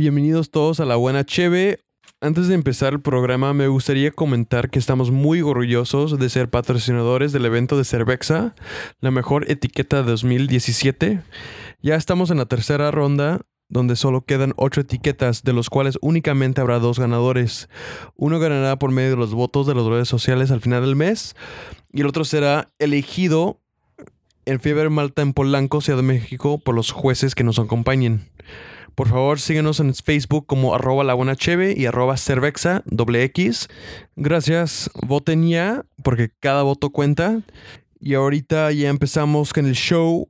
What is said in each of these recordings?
Bienvenidos todos a La Buena Cheve. Antes de empezar el programa, me gustaría comentar que estamos muy orgullosos de ser patrocinadores del evento de Cervexa, la mejor etiqueta de 2017. Ya estamos en la tercera ronda, donde solo quedan ocho etiquetas, de los cuales únicamente habrá dos ganadores. Uno ganará por medio de los votos de las redes sociales al final del mes, y el otro será elegido en Fiebre Malta en Polanco, Ciudad de México, por los jueces que nos acompañen. Por favor, síguenos en Facebook como arroba la buena cheve y arroba cervexa doble X. Gracias, voten ya, porque cada voto cuenta. Y ahorita ya empezamos con el show.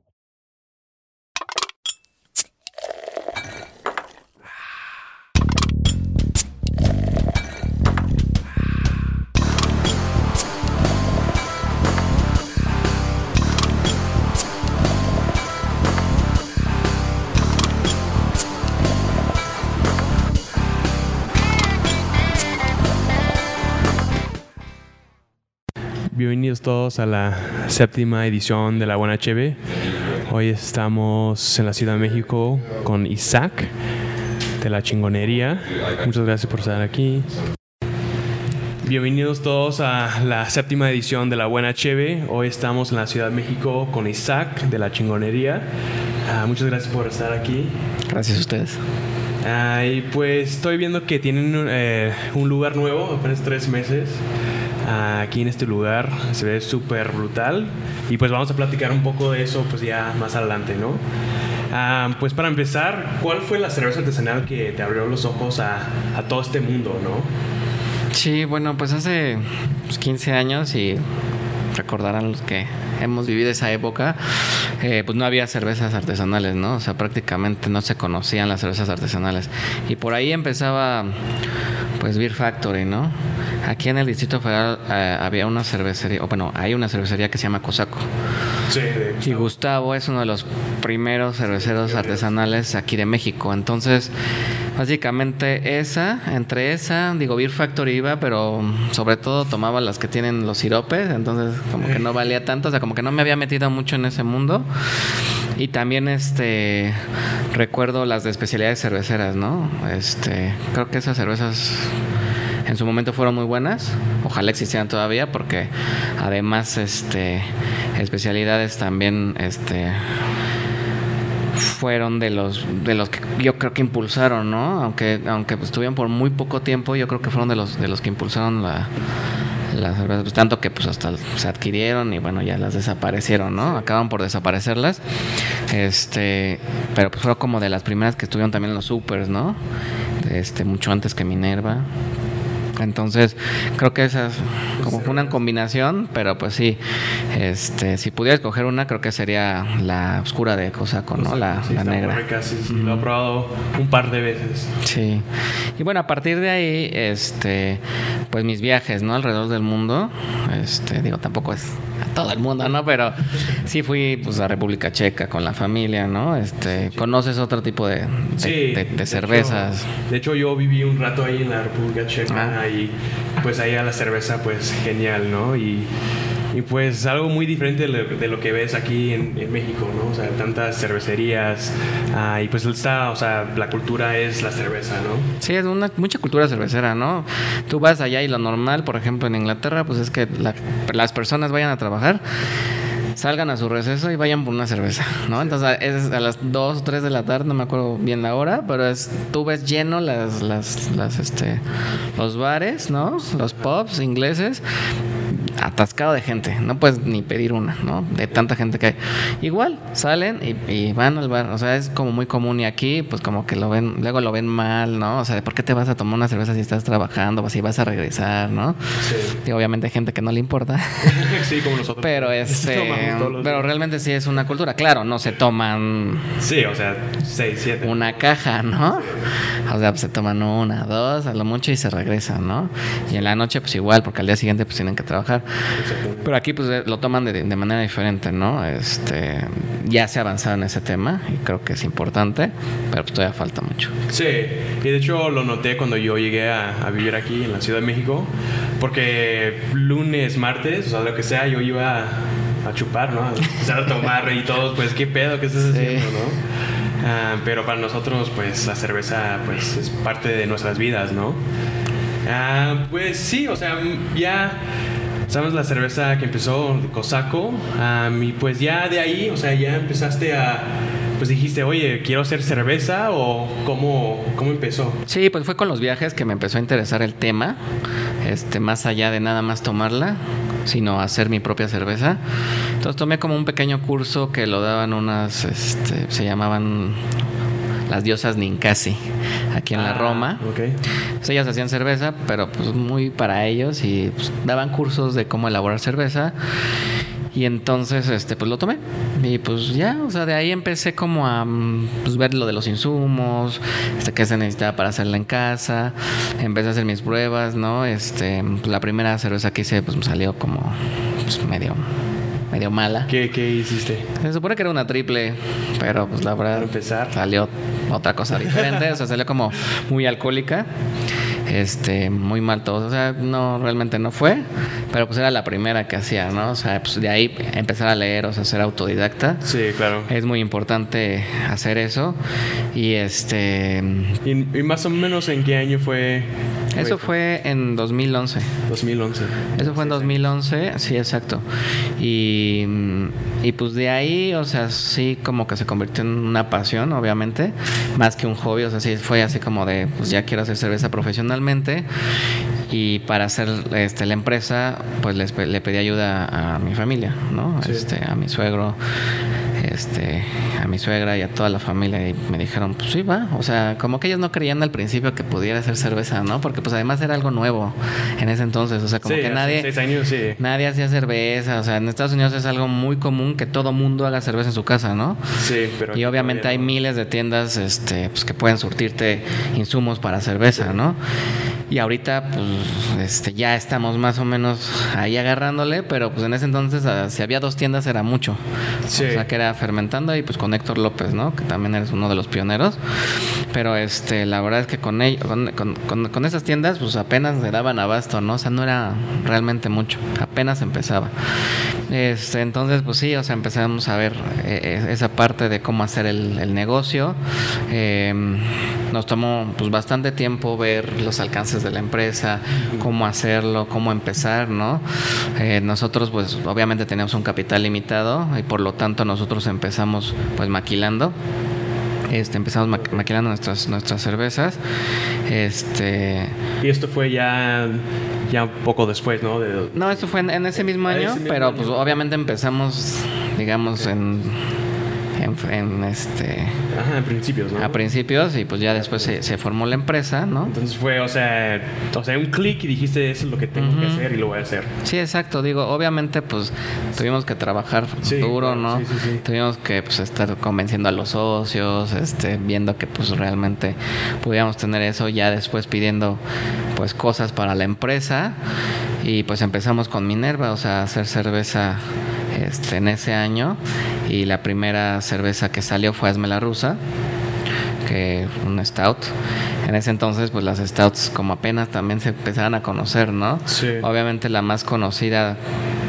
Bienvenidos todos a la séptima edición de La Buena Cheve. Hoy estamos en la Ciudad de México con Isaac de la chingonería. Muchas gracias por estar aquí. Bienvenidos todos a la séptima edición de La Buena Cheve. Hoy estamos en la Ciudad de México con Isaac de la chingonería. Ah, muchas gracias por estar aquí. Gracias a ustedes. Ah, y pues estoy viendo que tienen eh, un lugar nuevo, apenas tres meses aquí en este lugar. Se ve súper brutal. Y pues vamos a platicar un poco de eso pues ya más adelante, ¿no? Ah, pues para empezar, ¿cuál fue la cerveza artesanal que te abrió los ojos a, a todo este mundo, no? Sí, bueno, pues hace 15 años y recordarán los que hemos vivido esa época, eh, pues no había cervezas artesanales, ¿no? O sea, prácticamente no se conocían las cervezas artesanales. Y por ahí empezaba, pues, Beer Factory, ¿no? Aquí en el Distrito Federal eh, había una cervecería, o bueno, hay una cervecería que se llama Cosaco. Sí, y Gustavo es uno de los primeros cerveceros artesanales aquí de México. Entonces, básicamente esa, entre esa, digo, Beer Factory iba, pero sobre todo tomaba las que tienen los siropes, entonces como que no valía tanto, o sea, como que no me había metido mucho en ese mundo. Y también este recuerdo las de especialidades cerveceras, ¿no? Este, creo que esas cervezas en su momento fueron muy buenas. Ojalá existieran todavía porque además este especialidades también este fueron de los de los que yo creo que impulsaron, ¿no? Aunque aunque pues, estuvieron por muy poco tiempo, yo creo que fueron de los de los que impulsaron la las cervezas, pues, tanto que pues hasta se adquirieron y bueno, ya las desaparecieron, ¿no? Acaban por desaparecerlas. Este, pero pues fueron como de las primeras que estuvieron también en los supers, ¿no? Este, mucho antes que Minerva. Entonces, creo que esa es como una combinación, pero pues sí, este, si pudiera escoger una, creo que sería la oscura de Cosaco, ¿no? La, la negra. Lo he probado un par de veces. Sí. Y bueno, a partir de ahí, este, pues mis viajes, ¿no? Alrededor del mundo, este, digo, tampoco es a todo el mundo, ¿no? Pero sí fui pues a República Checa con la familia, ¿no? Este, conoces otro tipo de, de, cervezas. de hecho, yo viví un rato ahí en la República Checa ah. Y pues ahí a la cerveza pues genial, ¿no? Y y pues algo muy diferente de lo que ves aquí en, México, ¿no? O sea, tantas cervecerías. Ah, y pues está, o sea, la cultura es la cerveza, ¿no? Sí, es una mucha cultura cervecera, ¿no? Tú vas allá y lo normal, por ejemplo, en Inglaterra, pues es que las personas vayan a trabajar salgan a su receso y vayan por una cerveza, ¿no? Entonces es a las 2 o 3 de la tarde, no me acuerdo bien la hora, pero es, tú ves lleno las, las, las, este, los bares, ¿no? Los pubs ingleses atascado de gente, no puedes ni pedir una, ¿no? De tanta gente que hay. Igual, salen y, van al bar, o sea, es como muy común y aquí, pues como que lo ven, luego lo ven mal, ¿no? O sea, ¿por qué te vas a tomar una cerveza si estás trabajando, si vas a regresar, ¿no? Sí. Y obviamente hay gente que no le importa. sí, como nosotros. Pero este, pero realmente sí es una cultura, claro, no se toman. Sí, o sea, seis, siete. Una caja, ¿no? O sea, pues se toman una, dos, a lo mucho y se regresan, ¿no? Y en la noche, pues igual, porque al día siguiente pues tienen que trabajar. Pero aquí pues eh, lo toman de, manera diferente, ¿no? Este, ya se ha avanzado en ese tema y creo que es importante, pero pues todavía falta mucho. Sí, y de hecho lo noté cuando yo llegué a, vivir aquí en la Ciudad de México, porque lunes, martes, o sea, lo que sea, yo iba a, chupar, ¿no? A empezar a tomar y todos, pues, ¿qué pedo? ¿Qué estás haciendo, no? Ah, pero para nosotros, pues la cerveza pues, es parte de nuestras vidas, ¿no? Ah, pues sí, o sea, ya sabes la cerveza que empezó Cosaco, y pues ya de ahí, o sea, ya empezaste a pues dijiste, oye, quiero hacer cerveza o cómo, cómo empezó? Sí, pues fue con los viajes que me empezó a interesar el tema, este, más allá de nada más tomarla, sino hacer mi propia cerveza. Entonces tomé como un pequeño curso que lo daban unas, este, se llamaban las diosas Ninkasi, aquí en la ah, Roma. Okay. Pues ellas hacían cerveza, pero pues muy para ellos y pues, daban cursos de cómo elaborar cerveza. Y entonces, este, pues lo tomé. Y pues ya, o sea, de ahí empecé como a mm, pues, ver lo de los insumos, este, qué se necesitaba para hacerla en casa. Empecé a hacer mis pruebas, ¿no? Este, pues, la primera cerveza que hice, pues me salió como pues, medio medio mala. ¿Qué, ¿Qué, hiciste? Se supone que era una triple, pero pues la verdad empezar. salió otra cosa diferente, o sea, salió como muy alcohólica este, muy mal todo. O sea, no, realmente no fue, pero pues era la primera que hacía, ¿no? O sea, pues de ahí empezar a leer, o sea, ser autodidacta. Sí, claro. Es muy importante hacer eso. Y este. ¿Y, más o menos en qué año fue? Eso fue en 2011. 2011. Eso fue en 2011, sí, exacto. Y, y pues de ahí, o sea, sí, como que se convirtió en una pasión, obviamente, más que un hobby. O sea, sí, fue así como de, pues ya quiero hacer cerveza profesional y para hacer este, la empresa, pues les, le pedí ayuda a mi familia, ¿no? Este, a mi suegro, este, a mi suegra y a toda la familia y me dijeron, pues sí, va. O sea, como que ellos no creían al principio que pudiera hacer cerveza, ¿no? Porque pues además era algo nuevo en ese entonces. O sea, como que nadie, nadie hacía cerveza. O sea, en Estados Unidos es algo muy común que todo mundo haga cerveza en su casa, ¿no? Sí, pero... Y obviamente hay miles de tiendas este, pues, que pueden surtirte insumos para cerveza, ¿no? Y ahorita, pues, este, ya estamos más o menos ahí agarrándole, pero pues en ese entonces, ah, si había dos tiendas era mucho. Sí. O sea, que era fermentando y pues con Héctor López, ¿no? Que también eres uno de los pioneros. Pero este, la verdad es que con, ellos, con, con, esas tiendas, pues apenas le daban abasto, ¿no? O sea, no era realmente mucho. Apenas empezaba. Este, entonces, pues sí, o sea, empezamos a ver eh, esa parte de cómo hacer el, el negocio. Eh, nos tomó pues bastante tiempo ver los alcances de la empresa, cómo hacerlo, cómo empezar, ¿no? Eh, nosotros pues obviamente teníamos un capital limitado y por lo tanto nosotros empezamos pues maquilando. Este, empezamos maquilando nuestras nuestras cervezas. Este y esto fue ya ya un poco después, ¿no? no, esto fue en, ese mismo año, pero pues obviamente empezamos digamos en en, este a principios, ¿no? A principios y pues ya después se, formó la empresa, ¿no? Entonces fue, o sea, o sea, un clic y dijiste eso es lo que tengo que hacer y lo voy a hacer. Sí, exacto. Digo, obviamente pues tuvimos que trabajar duro, ¿no? Sí, sí, tuvimos que pues estar convenciendo a los socios, este, viendo que pues realmente pudiéramos tener eso, ya después pidiendo pues cosas para la empresa y pues empezamos con Minerva, o sea, hacer cerveza este, en ese año y la primera cerveza que salió fue Asme la Rusa, que fue un stout. En ese entonces, pues las stouts como apenas también se empezaban a conocer, ¿no? Sí. Obviamente la más conocida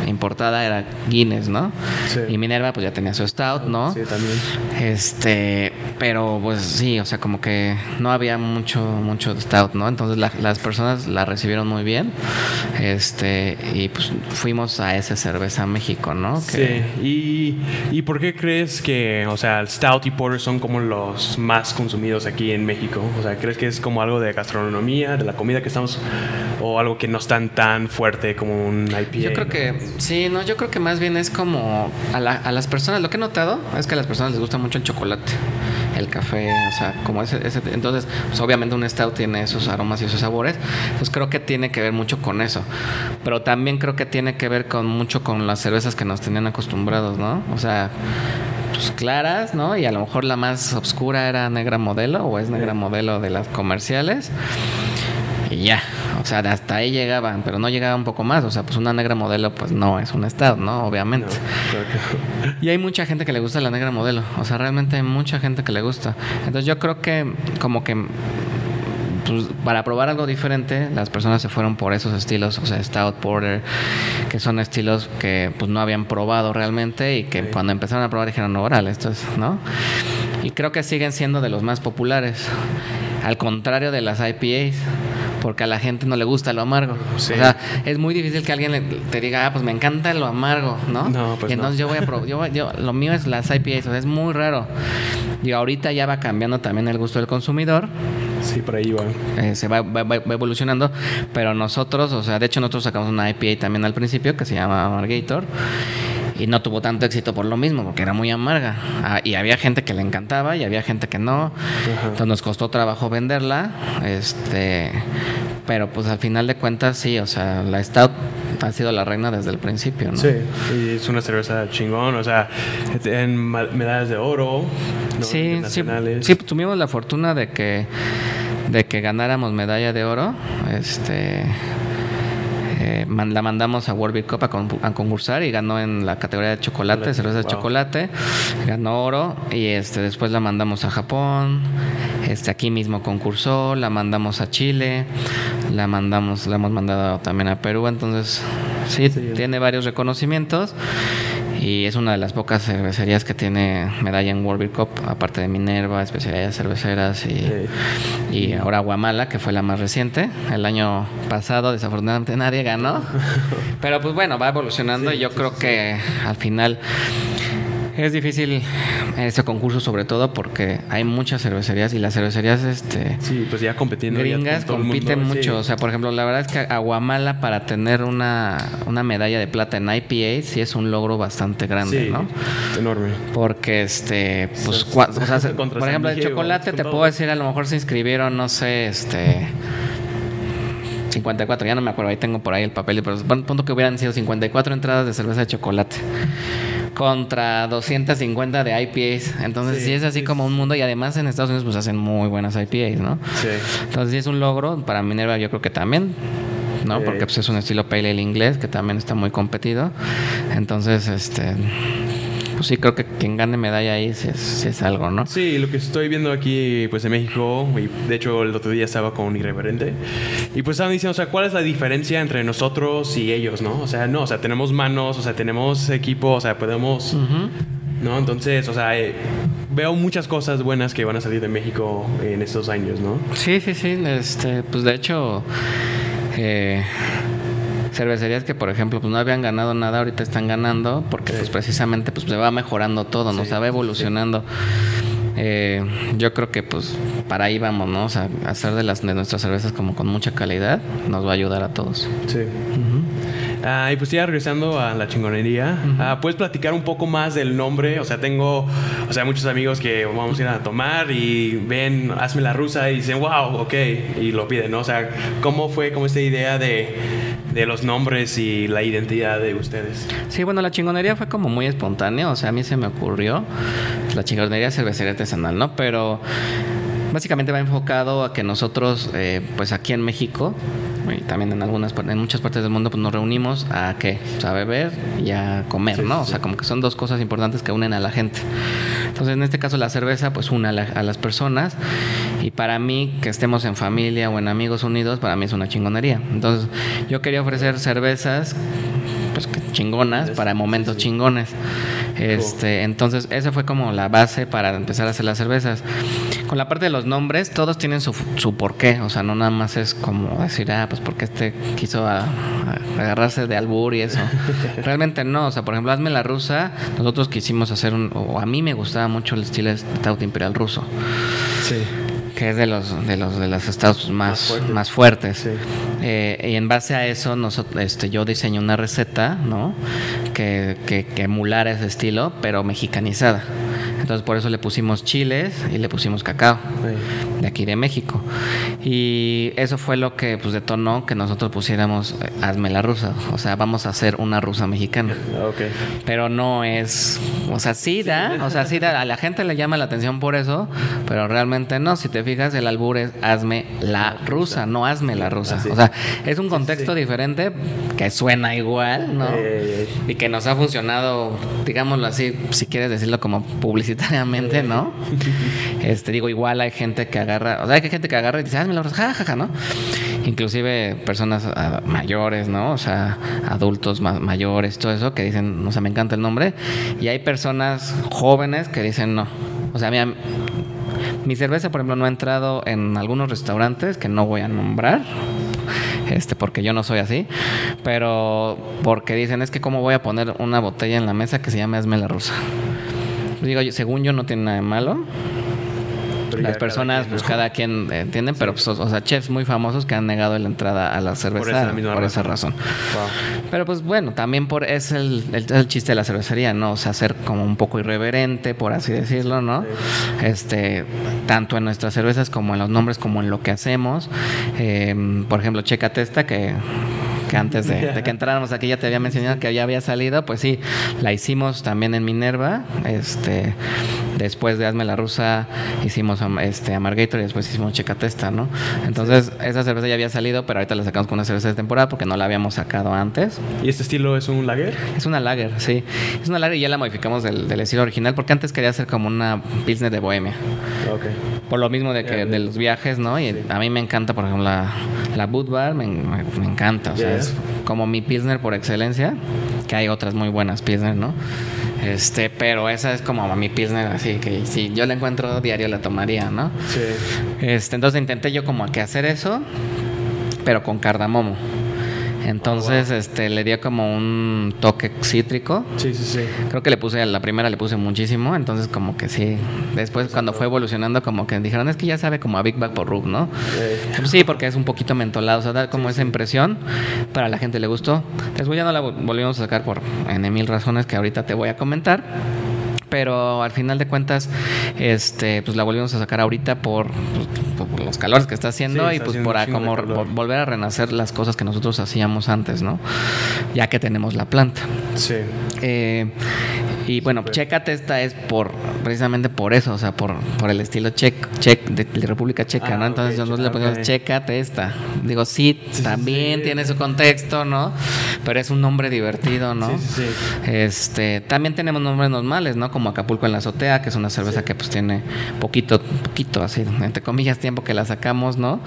importada era Guinness, ¿no? Sí. Y Minerva pues ya tenía su stout, ¿no? Sí, también. Este, pero pues sí, o sea, como que no había mucho mucho stout, ¿no? Entonces las personas la recibieron muy bien. Este, y pues fuimos a esa cerveza México, ¿no? Sí. ¿Y, ¿Y por qué crees que, o sea, el stout y porter son como los más consumidos aquí en México? O sea, ¿crees que es como algo de gastronomía, de la comida que estamos o algo que no es tan tan fuerte como un IPA? Yo creo que Sí, no, yo creo que más bien es como a, las personas, lo que he notado es que a las personas les gusta mucho el chocolate, el café, o sea, como ese, entonces, pues obviamente un stout tiene esos aromas y esos sabores, entonces creo que tiene que ver mucho con eso, pero también creo que tiene que ver con mucho con las cervezas que nos tenían acostumbrados, ¿no? O sea, pues claras, ¿no? Y a lo mejor la más oscura era negra modelo o es negra modelo de las comerciales. Y ya, o sea, hasta ahí llegaban, pero no llegaba un poco más. O sea, pues una negra modelo, pues no es un estado, ¿no? Obviamente. Y hay mucha gente que le gusta la negra modelo. O sea, realmente hay mucha gente que le gusta. Entonces yo creo que como que pues, para probar algo diferente, las personas se fueron por esos estilos, o sea, Stout Porter, que son estilos que pues no habían probado realmente y que cuando empezaron a probar dijeron, no, oral, esto es, ¿no? Y creo que siguen siendo de los más populares. Al contrario de las IPAs porque a la gente no le gusta lo amargo. O sea, es muy difícil que alguien te diga, ah, pues me encanta lo amargo, ¿no? No, pues y entonces yo voy a probar, yo, yo, lo mío es las IPAs, o sea, es muy raro. Y ahorita ya va cambiando también el gusto del consumidor. Sí, por ahí va. Eh, se va, va, va, evolucionando, pero nosotros, o sea, de hecho nosotros sacamos una IPA también al principio que se llama Amargator y no tuvo tanto éxito por lo mismo, porque era muy amarga. Ah, y había gente que le encantaba y había gente que no. Entonces nos costó trabajo venderla. Este, pero pues al final de cuentas sí, o sea, la Stout ha sido la reina desde el principio, ¿no? Sí, y es una cerveza chingón, o sea, en medallas de oro, ¿no? sí, sí, sí, tuvimos la fortuna de que de que ganáramos medalla de oro, este eh, la mandamos a World Beer Cup a, concursar y ganó en la categoría de chocolate, cerveza de chocolate, ganó oro y este después la mandamos a Japón, este aquí mismo concursó, la mandamos a Chile, la mandamos, la hemos mandado también a Perú, entonces sí. tiene varios reconocimientos y es una de las pocas cervecerías que tiene medalla en World Beer Cup, aparte de Minerva, especialidades cerveceras y, y ahora Guamala, que fue la más reciente. El año pasado, desafortunadamente, nadie ganó. Pero pues bueno, va evolucionando y yo creo que al final es difícil ese concurso sobre todo porque hay muchas cervecerías y las cervecerías este sí pues ya compitiendo gringas compiten mucho. O sea por ejemplo la verdad es que Aguamala para tener una, una medalla de plata en IPA sí es un logro bastante grande no enorme. Porque este pues o sea, por ejemplo el chocolate te puedo decir a lo mejor se inscribieron no sé este 54, ya no me acuerdo, ahí tengo por ahí el papel, pero punto que hubieran sido 54 entradas de cerveza de chocolate contra 250 de IPAs. Entonces, sí, es así como un mundo. Y además en Estados Unidos, pues hacen muy buenas IPAs, ¿no? Sí. Entonces, sí es un logro. Para Minerva, yo creo que también. ¿no? Porque pues, es un estilo pale ale inglés que también está muy competido. Entonces, este pues sí creo que quien gane medalla ahí sí es, algo, ¿no? Sí, lo que estoy viendo aquí pues en México, y de hecho el otro día estaba con un irreverente, y pues estaban diciendo, o sea, ¿cuál es la diferencia entre nosotros y ellos, no? O sea, no, o sea, tenemos manos, o sea, tenemos equipo, o sea, podemos... ¿no? Entonces, o sea, eh, veo muchas cosas buenas que van a salir de México en estos años, ¿no? Sí, sí, sí. Este, pues de hecho, eh, cervecerías que por ejemplo pues no habían ganado nada ahorita están ganando porque pues precisamente pues se va mejorando todo no se va evolucionando. Eh, yo creo que pues para ahí vamos no o sea hacer de las de nuestras cervezas como con mucha calidad nos va a ayudar a todos. Sí. Ah, y pues ya regresando a la chingonería, ah, ¿puedes platicar un poco más del nombre? O sea, tengo, o sea, muchos amigos que vamos a ir a tomar y ven, hazme la rusa y dicen, wow, ok, y lo piden, ¿no? O sea, ¿cómo fue como esta idea de, de los nombres y la identidad de ustedes? Sí, bueno, la chingonería fue como muy espontánea, o sea, a mí se me ocurrió. La chingonería cervecería artesanal, ¿no? Pero básicamente va enfocado a que nosotros, eh, pues aquí en México, y también en algunas en muchas partes del mundo pues nos reunimos a qué pues, a beber y a comer no o sea como que son dos cosas importantes que unen a la gente. Entonces en este caso la cerveza pues une a, a, las personas y para mí que estemos en familia o en amigos unidos para mí es una chingonería. Entonces yo quería ofrecer cervezas pues chingonas para momentos chingones. Este, entonces, esa fue como la base para empezar a hacer las cervezas. Con la parte de los nombres, todos tienen su, su porqué, o sea, no nada más es como decir, ah, pues porque este quiso agarrarse de albur y eso. Realmente no, o sea, por ejemplo, Hazme la rusa, nosotros quisimos hacer un, o a mí me gustaba mucho el estilo de Stout Imperial ruso. Sí que es de los de los de los estados más, más fuertes. Eh, y en base a eso nosotros, este, yo diseñé una receta, ¿no? Que, que, que emulara ese estilo, pero mexicanizada. Entonces por eso le pusimos chiles y le pusimos cacao de aquí de México. Y eso fue lo que pues detonó que nosotros pusiéramos eh, hazme la rusa. O sea, vamos a hacer una rusa mexicana. Okay. Pero no es, o sea, sí da, o sea, sí da, a la gente le llama la atención por eso, pero realmente no. Si te fijas, el albur es hazme la rusa, no hazme la rusa. O sea, es un contexto diferente que suena igual, ¿no? Y que nos ha funcionado, digámoslo así, si quieres decirlo como publicidad ¿no? Este, digo, igual hay gente que agarra, o sea, hay gente que agarra y dice, hazme la jajaja, ¿no? Inclusive personas ah, mayores, ¿no? O sea, adultos mayores, todo eso, que dicen, no sé, me encanta el nombre. Y hay personas jóvenes que dicen, no, O sea, mi, mi cerveza, por ejemplo, no ha entrado en algunos restaurantes que no voy a nombrar. Este, porque yo no soy así, pero porque dicen es que cómo voy a poner una botella en la mesa que se llama Esmela Rusa. Digo, según yo no tiene nada de malo, las personas, pues cada quien eh, entienden, pero pues, o sea, chefs muy famosos que han negado la entrada a la cerveza por esa, razón. Pero pues bueno, también por es el, el, chiste de la cervecería, ¿no? O sea, ser como un poco irreverente, por así decirlo, ¿no? Este, tanto en nuestras cervezas como en los nombres, como en lo que hacemos. Eh, por ejemplo, Checa Testa, que que antes de, que entráramos aquí ya te había mencionado que ya había salido, pues sí, la hicimos también en Minerva, este, después de Hazme la Rusa hicimos este, Amargator y después hicimos Checatesta, ¿no? Entonces esa cerveza ya había salido, pero ahorita la sacamos con una cerveza de temporada porque no la habíamos sacado antes. ¿Y este estilo es un lager? Es una lager, sí. Es una lager y ya la modificamos del, estilo original porque antes quería hacer como una pilsner de bohemia. Ok. Por lo mismo de que de los viajes, ¿no? Y a mí me encanta, por ejemplo, la, la Budvar, me, me, encanta. O sea, como mi Pilsner por excelencia, que hay otras muy buenas Pilsner, ¿no? Este, pero esa es como mi Pilsner, así que si yo la encuentro diario la tomaría, ¿no? Sí. Este, entonces intenté yo como que hacer eso, pero con cardamomo. Entonces, oh, este, le dio como un toque cítrico. Sí, sí, sí. Creo que le puse, a la primera le puse muchísimo, entonces como que sí. Después cuando fue evolucionando, como que dijeron, es que ya sabe como a Big Bag por Rub, ¿no? Sí, porque es un poquito mentolado, o sea, da como esa impresión. Para la gente le gustó. Después ya no la volvimos a sacar por en mil razones que ahorita te voy a comentar pero al final de cuentas, este, pues la volvimos a sacar ahorita por, pues, los calores que está haciendo y pues por como volver a renacer las cosas que nosotros hacíamos antes, ¿no? Ya que tenemos la planta. Sí. Eh, y bueno, Chécate esta es por precisamente por eso, o sea, por, por el estilo check de, República Checa, ¿no? Ah, Entonces nosotros le ponemos Chécate esta. Digo, sí, también tiene su contexto, ¿no? Pero es un nombre divertido, ¿no? Sí, sí, Este, también tenemos nombres normales, ¿no? Como Acapulco en la azotea, que es una cerveza que pues tiene poquito, poquito así, entre comillas, tiempo que la sacamos, ¿no?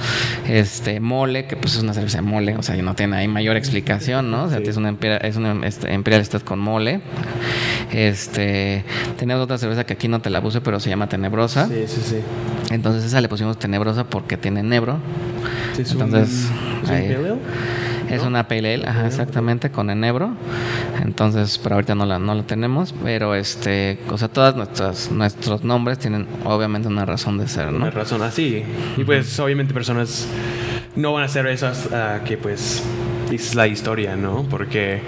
Este, mole, que pues es una cerveza de mole, o sea, no tiene ahí mayor explicación, ¿no? O sea, es una, es una este, imperial con mole. Este, tenemos otra cerveza que aquí no te la puse, pero se llama Tenebrosa. Sí, sí, sí. Entonces esa le pusimos Tenebrosa porque tiene nebro. Sí, es Entonces, es una pale ale, ajá, exactamente, con enebro. Entonces, pero ahorita no la, no la tenemos, pero este, o sea, todas nuestras nuestros nombres tienen obviamente una razón de ser, ¿no? Una razón así. Y pues obviamente personas no van a ser esas uh, que pues es la historia, ¿no? Porque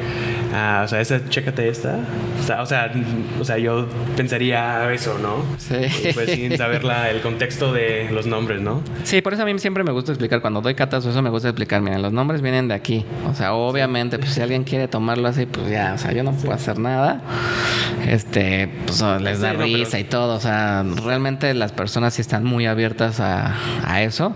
Ah, o sea, esa, chécate esta. O sea, o sea, o sea, yo pensaría eso, ¿no? Sí. Pues sin saber la, el contexto de los nombres, ¿no? Sí, por eso a mí siempre me gusta explicar. Cuando doy catas, eso me gusta explicar. Miren, los nombres vienen de aquí. O sea, obviamente, pues si alguien quiere tomarlo así, pues ya, o sea, yo no puedo hacer nada. Este, pues les da risa y todo. O sea, realmente las personas sí están muy abiertas a, a eso.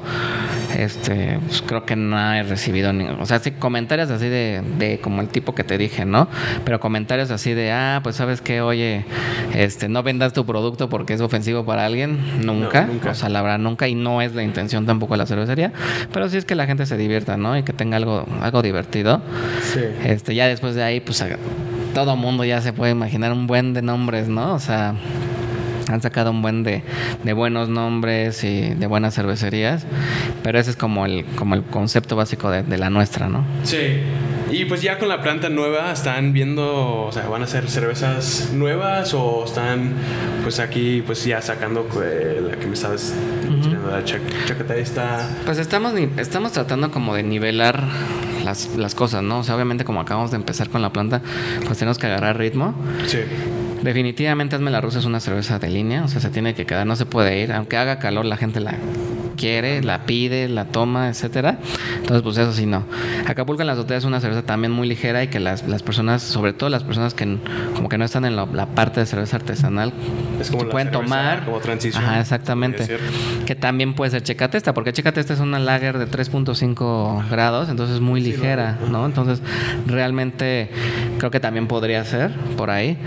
Este, pues creo que no he recibido ni, o sea, sí comentarios así de, de como el tipo que te dije, ¿no? Pero comentarios así de, ah, pues sabes que, oye, este, no vendas tu producto porque es ofensivo para alguien, nunca, o sea, la verdad, nunca, y no es la intención tampoco de la cervecería, pero sí es que la gente se divierta, ¿no? Y que tenga algo, algo divertido. Sí. Este, ya después de ahí, pues todo mundo ya se puede imaginar un buen de nombres, ¿no? O sea, han sacado un buen de, de, buenos nombres y de buenas cervecerías, pero ese es como el, como el concepto básico de, de la nuestra, ¿no? Sí. Y pues ya con la planta nueva, ¿están viendo, o sea, van a hacer cervezas nuevas o están pues aquí pues ya sacando eh, la que me estabas la chacata esta? Pues estamos, estamos tratando como de nivelar las, las cosas, ¿no? O sea, obviamente como acabamos de empezar con la planta, pues tenemos que agarrar ritmo. Sí. Definitivamente Hazme la Rusa es una cerveza de línea, o sea, se tiene que quedar, no se puede ir. Aunque haga calor, la gente la quiere, la pide, la toma, etcétera. Entonces, pues eso sí, no. Acapulco en la azotea es una cerveza también muy ligera y que las, las personas, sobre todo las personas que como que no están en la, parte de cerveza artesanal, es como pueden tomar. Como transición. Ajá, exactamente. Que también puede ser checatesta, porque checatesta es una lager de 3.5 grados, entonces es muy ligera, ¿no? Entonces, realmente creo que también podría ser por ahí.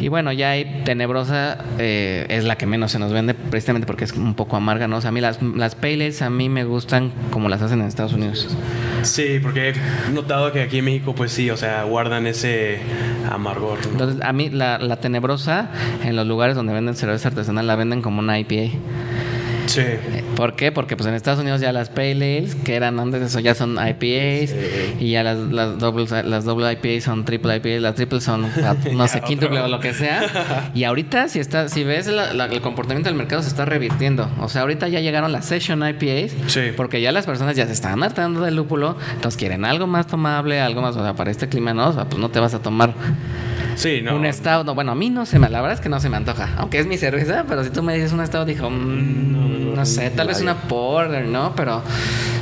Y bueno, ya hay Tenebrosa, eh, es la que menos se nos vende, precisamente porque es un poco amarga, ¿no? O sea, a mí las, las Pale Ales a mí me gustan como las hacen en Estados Unidos. Sí, porque he notado que aquí en México, pues sí, o sea, guardan ese amargor. ¿no? Entonces, a mí la, la Tenebrosa, en los lugares donde venden cerveza artesanal, la venden como una IPA. Sí. ¿Por qué? Porque pues en Estados Unidos ya las Pale Ales, que eran antes de eso, ya son IPAs. Sí. Y ya las, las, dobles, las doble IPAs son triple IPAs. Las triple son, ah, no sé, quíntuple o lo que sea. Y ahorita, si, está, si ves la- la- el comportamiento del mercado, se está revirtiendo. O sea, ahorita ya llegaron las Session IPAs. Sí. Porque ya las personas ya se están hartando del lúpulo. Entonces quieren algo más tomable, algo más. O sea, para este clima, ¿no? O sea, pues no te vas a tomar Sí, no. un stout. No, bueno, a mí no se me, la verdad es que no se me antoja. Aunque es mi cerveza, pero si tú me dices un stout, dijo, mm, No, no, sé, tal vez una porter, ¿no? Pero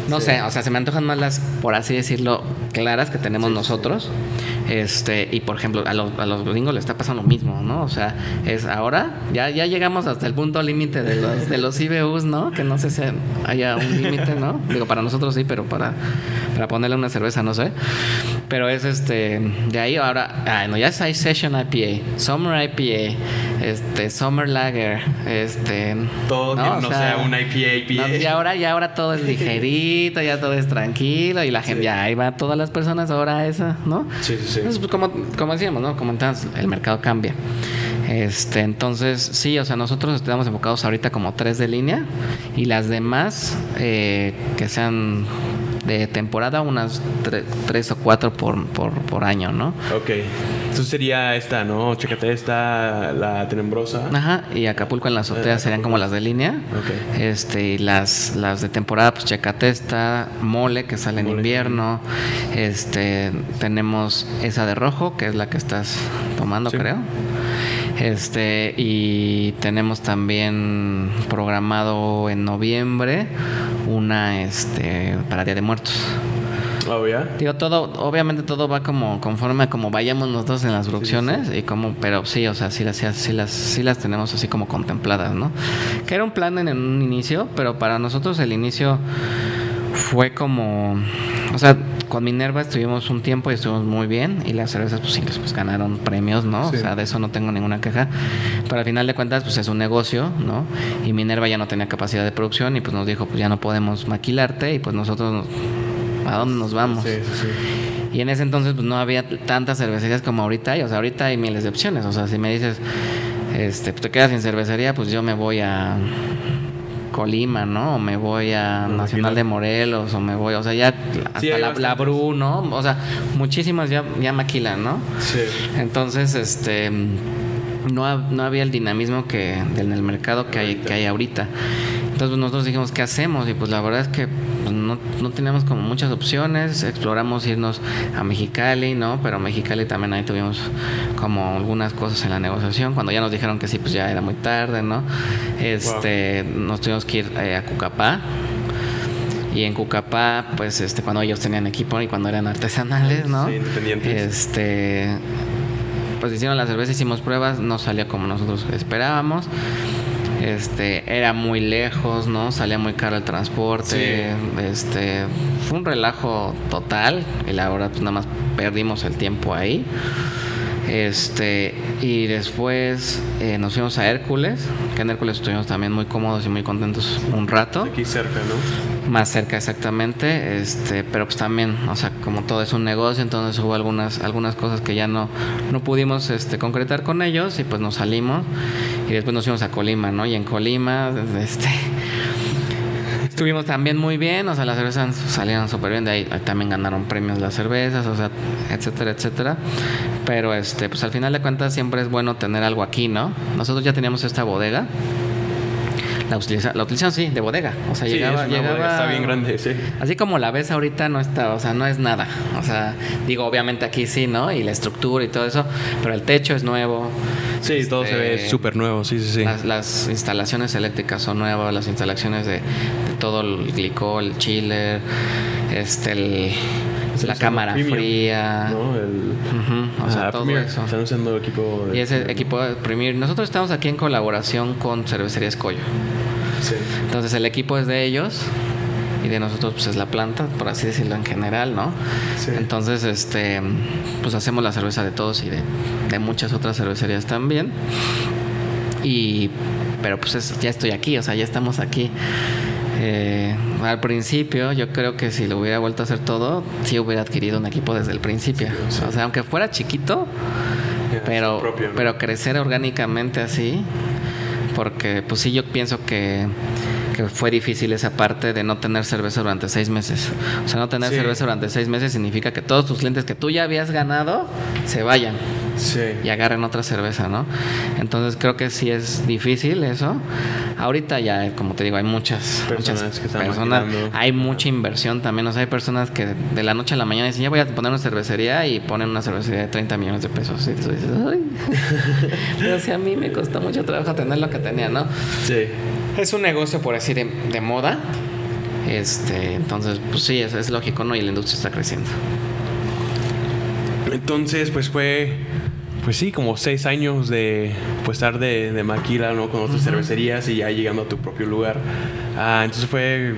no Sí. sé, o sea, se me antojan más las, por así decirlo, claras que tenemos Sí, sí, nosotros. Este, y por ejemplo, a los, a los gringos les está pasando lo mismo, ¿no? O sea, es ahora, ya, ya llegamos hasta el punto límite de los, de los IBUs, ¿no? Que no sé si haya un límite, ¿no? Digo, para nosotros sí, pero para, para ponerle una cerveza, no sé. Pero es este, de ahí ahora, ah, no, ya hay Session IPA, Summer IPA, este, Summer Lager, este. Todo que no sea un IPA, IPA. no, y ahora, ya ahora todo es ligerito, ya todo es tranquilo, y la gente, Sí. ya ahí va todas las personas ahora a esa, ¿no? Sí, sí, sí. Entonces, pues, como, como decíamos, ¿no? Como entonces, el mercado cambia. Este, entonces, sí, o sea, nosotros estamos enfocados ahorita como tres de línea y las demás eh, que sean de temporada, unas tre- tres o cuatro por, por, por año, ¿no? Ok. Entonces sería esta, ¿no? Chécate esta, la tenebrosa. Ajá, y Acapulco en la azotea serían como las de línea. Ok. Este, y las, las de temporada, pues Checatesta, Mole, que sale en invierno. Este, tenemos esa de rojo, que es la que estás tomando, Sí. creo. Este, y tenemos también programado en noviembre una este para Día de Muertos. Oh. Digo, todo, obviamente todo va como conforme a como vayamos nosotros en las producciones y como, pero sí, o sea, sí las, sí las, sí las tenemos así como contempladas, ¿no? Que era un plan en, en un inicio, pero para nosotros el inicio fue como, o sea, con Minerva estuvimos un tiempo y estuvimos muy bien y las cervezas pues sí, pues ganaron premios, ¿no? Sí. O sea, de eso no tengo ninguna queja, pero al final de cuentas pues es un negocio, ¿no? Y Minerva ya no tenía capacidad de producción y pues nos dijo, pues ya no podemos maquilarte y pues nosotros ¿A dónde nos vamos? Sí, sí, sí. Y en ese entonces pues no había tantas cervecerías como ahorita hay. O sea, ahorita hay miles de opciones. O sea, si me dices, este, te quedas sin cervecería, pues yo me voy a Colima, ¿no? O me voy a Nacional de Morelos, o me voy, o sea, ya hasta Sí, la, la. Bru, ¿no? O sea, muchísimas ya, ya maquilan, ¿no? Sí. Entonces, este no, no había el dinamismo que en el mercado que hay, que hay ahorita. Entonces pues, nosotros dijimos, ¿qué hacemos? Y pues la verdad es que pues, no, no teníamos como muchas opciones. Exploramos irnos a Mexicali, ¿no? Pero Mexicali también ahí tuvimos como algunas cosas en la negociación. Cuando ya nos dijeron que sí, pues ya era muy tarde, ¿no? Este, nos tuvimos que ir eh, a Cucapá. Y en Cucapá, pues este, cuando ellos tenían equipo y cuando eran artesanales, ¿no? Sí, independientes. Este, pues hicieron la cerveza, hicimos pruebas, no salía como nosotros esperábamos. Este, era muy lejos, ¿no? Salía muy caro el transporte. Este, fue un relajo total. Y la verdad, pues nada más perdimos el tiempo ahí. Este, y después eh, nos fuimos a Hércules, que en Hércules estuvimos también muy cómodos y muy contentos un rato Aquí cerca, ¿no? más cerca exactamente este pero pues también o sea como todo es un negocio entonces hubo algunas algunas cosas que ya no no pudimos este concretar con ellos y pues nos salimos y después nos fuimos a Colima no y en Colima este estuvimos también muy bien o sea las cervezas salieron súper bien de ahí también ganaron premios las cervezas o sea etcétera etcétera. Pero este pues al final de cuentas siempre es bueno tener algo aquí no nosotros ya teníamos esta bodega la, utiliza, la utilización sí de bodega o sea Sí, llegaba, es una llegaba bodega, está bien grande, sí. Así como la ves ahorita no está, o sea, no es nada. O sea, digo, obviamente aquí sí, ¿no? Y la estructura y todo eso, pero el techo es nuevo. Sí, todo se ve Este, súper nuevo, sí, sí, sí. Las, las instalaciones eléctricas son nuevas, las instalaciones de, de todo el glicol, el chiller, este, el, la cámara premium, fría. ¿no? El, Ujú, o sea, Ah, todo Premier. eso. Están usando equipo de... Y ese equipo de Premier. Nosotros estamos aquí en colaboración con Cervecería Escollo. Sí. Entonces el equipo es de ellos. y de nosotros pues es la planta, por así decirlo en general, ¿no? Sí. Entonces, este, pues hacemos la cerveza de todos y de, de muchas otras cervecerías también. Y, pero pues es- ya estoy aquí, o sea, ya estamos aquí. Eh, al principio, yo creo que si lo hubiera vuelto a hacer todo, sí hubiera adquirido un equipo desde el principio. Sí, sí. O sea, aunque fuera chiquito, pero, su propio, ¿no? pero crecer orgánicamente así, porque pues sí yo pienso que, que fue difícil esa parte de no tener cerveza durante seis meses. O sea, no tener Sí. cerveza durante seis meses significa que todos tus clientes que tú ya habías ganado se vayan Sí. y agarren otra cerveza, ¿no? Entonces creo que sí es difícil eso. Ahorita ya, como te digo, hay muchas Personas muchas que están personas, hay mucha inversión también. O sea, hay personas que de la noche a la mañana dicen, ya voy a poner una cervecería y ponen una cervecería de 30 millones de pesos. Y tú dices, ay. Pero si a mí me costó mucho trabajo tener lo que tenía, ¿no? Sí. Es un negocio, por así de, de moda. Este, entonces, pues sí, es, es lógico, ¿no? Y la industria está creciendo. Entonces, pues fue, pues sí, como seis años de pues estar de, de maquila, ¿no? Con otras cervecerías y ya llegando a tu propio lugar. Ah, entonces fue,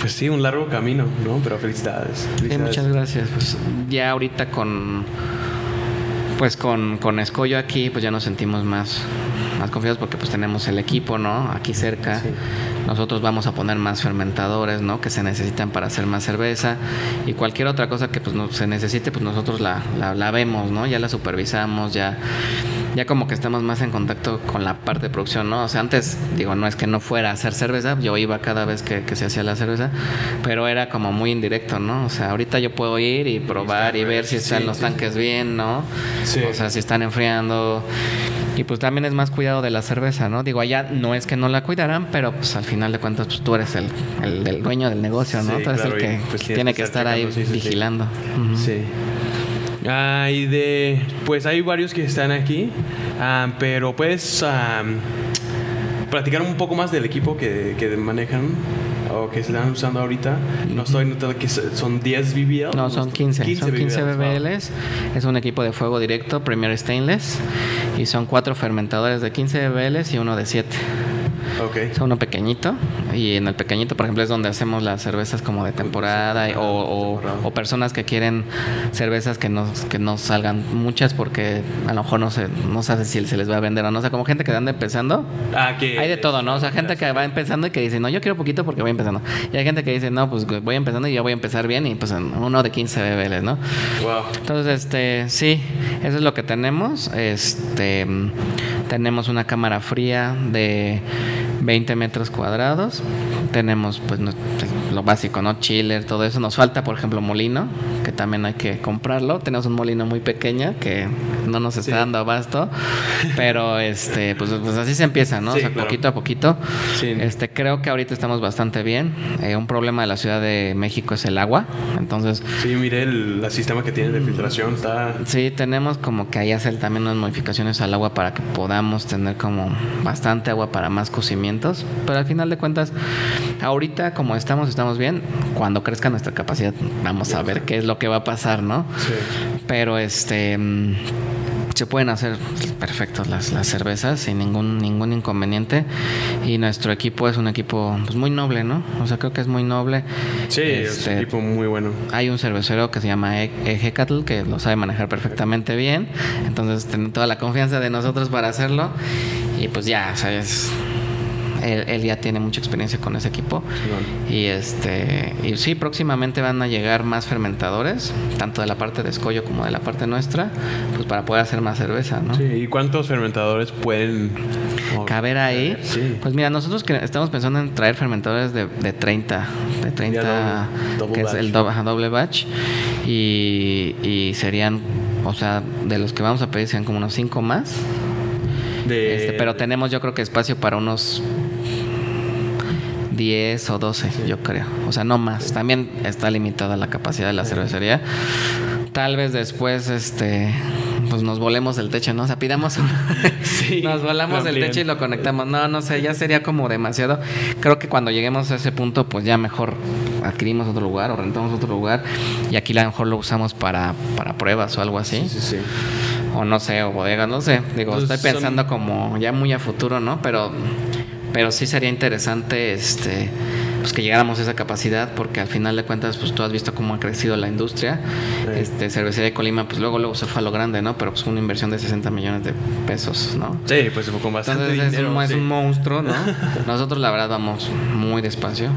pues sí, un largo camino, ¿no? Pero felicidades. Sí, felicidades. muchas gracias. Pues ya ahorita con pues con, con Escollo aquí, pues ya nos sentimos más, más confiados porque pues tenemos el equipo, ¿no? Aquí cerca. Sí. Nosotros vamos a poner más fermentadores, ¿no? Que se necesitan para hacer más cerveza. Y cualquier otra cosa que pues no, se necesite, pues nosotros la, la, la vemos, ¿no? Ya la supervisamos, ya, ya como que estamos más en contacto con la parte de producción, ¿no? O sea, antes, digo, no es que no fuera a hacer cerveza, yo iba cada vez que, que se hacía la cerveza, pero era como muy indirecto, ¿no? O sea, ahorita yo puedo ir y probar y ver si están Sí, los sí, tanques bien, ¿no? O sea, si están enfriando. Y pues también es más cuidado de la cerveza, ¿no? Digo, allá no es que no la cuidaran, pero pues al final de cuentas, pues tú eres el, el, el dueño del negocio, ¿no? Sí, tú eres claro, el que pues, tiene que estar ahí sí, sí. vigilando. Sí. Ah, y de, pues hay varios que están aquí, ah, pero puedes ah, platicar un poco más del equipo que, que manejan o que están usando ahorita. No estoy notando que son 10 BBL. No, son 15. son 15 wow. BBLs. Es un equipo de fuego directo, Premier Stainless. Y son cuatro fermentadores de 15 BBLs y uno de 7. Ok. Es uno pequeñito y en el pequeñito, por ejemplo, es donde hacemos las cervezas como de temporada y- o, o- o personas que quieren cervezas que no, que no salgan muchas porque a lo mejor no se, no sabe si se les va a vender o no. O sea, como gente que anda empezando. Ah, que Hay de todo, ¿no? O sea, gente que va empezando y que dice, no, yo quiero poquito porque voy empezando. Y hay gente que dice, no, pues voy empezando y yo voy a empezar bien y pues uno de 15 BBLs, ¿no? Wow. Entonces, este, sí, eso es lo que tenemos. Este, tenemos una cámara fría de 20 metros cuadrados. Tenemos, pues, lo básico, ¿no? Chiller, todo eso. Nos falta, por ejemplo, molino, que también hay que comprarlo. Tenemos un molino muy pequeño que no nos está Sí. dando abasto. Pero, este, pues, pues así se empieza, ¿no? Sí, o sea, claro. poquito a poquito. Sí. Este, creo que ahorita estamos bastante bien. Eh, un problema de la Ciudad de México es el agua. Entonces, Sí, mire el, el sistema que tiene de filtración. Está. Sí, tenemos como que ahí hacer también unas modificaciones al agua para que podamos tener como bastante agua para más cocimientos. Pero al final de cuentas, ahorita como estamos, estamos bien. Cuando crezca nuestra capacidad, vamos a ver qué es lo que va a pasar, ¿no? Sí. Pero este mm, se pueden hacer perfectos las, las cervezas sin ningún ningún inconveniente y nuestro equipo es un equipo pues muy noble, ¿no? O sea, creo que es muy noble. Sí, es Este, un equipo muy bueno. hay un cervecero que se llama E- Eje Cattle que lo sabe manejar perfectamente bien. Entonces, tiene toda la confianza de nosotros para hacerlo. Y pues ya, o sea, es- Él, él ya tiene mucha experiencia con ese equipo. Y este y sí, próximamente van a llegar más fermentadores, tanto de la parte de escollo como de la parte nuestra, pues para poder hacer más cerveza, ¿no? Sí, ¿y cuántos fermentadores pueden oh, caber ahí. Sí. Pues mira, nosotros que estamos pensando en traer fermentadores de, de 30, de 30, Ya doble- double que es el doble, ajá, doble batch, y, y serían, o sea, de los que vamos a pedir serían como unos 5 más, de- este, pero tenemos yo creo que espacio para unos 10 o 12, yo creo, o sea, no más, también está limitada la capacidad de la cervecería. Tal vez después, este, pues nos volemos el techo, ¿no? O sea, pidamos Sí, nos volamos lo el amplían. techo y lo conectamos. No, no sé, ya sería como demasiado. Creo que cuando lleguemos a ese punto, pues ya mejor adquirimos otro lugar o rentamos otro lugar y aquí a lo mejor lo usamos para, para pruebas o algo así. Sí, sí, sí. O no sé, o bodegas, no sé. Digo, Pues estoy son- pensando como ya muy a futuro, ¿no? Pero, pero sí sería interesante, este, pues que llegáramos a esa capacidad, porque al final de cuentas, pues tú has visto cómo ha crecido la industria. Este, Cervecería de Colima, pues luego, luego se fue a lo grande, ¿no? Pero pues una inversión de 60 millones de pesos, ¿no? Sí, pues con bastante Entonces es, un, es un monstruo, ¿no? Nosotros la verdad vamos muy despacio.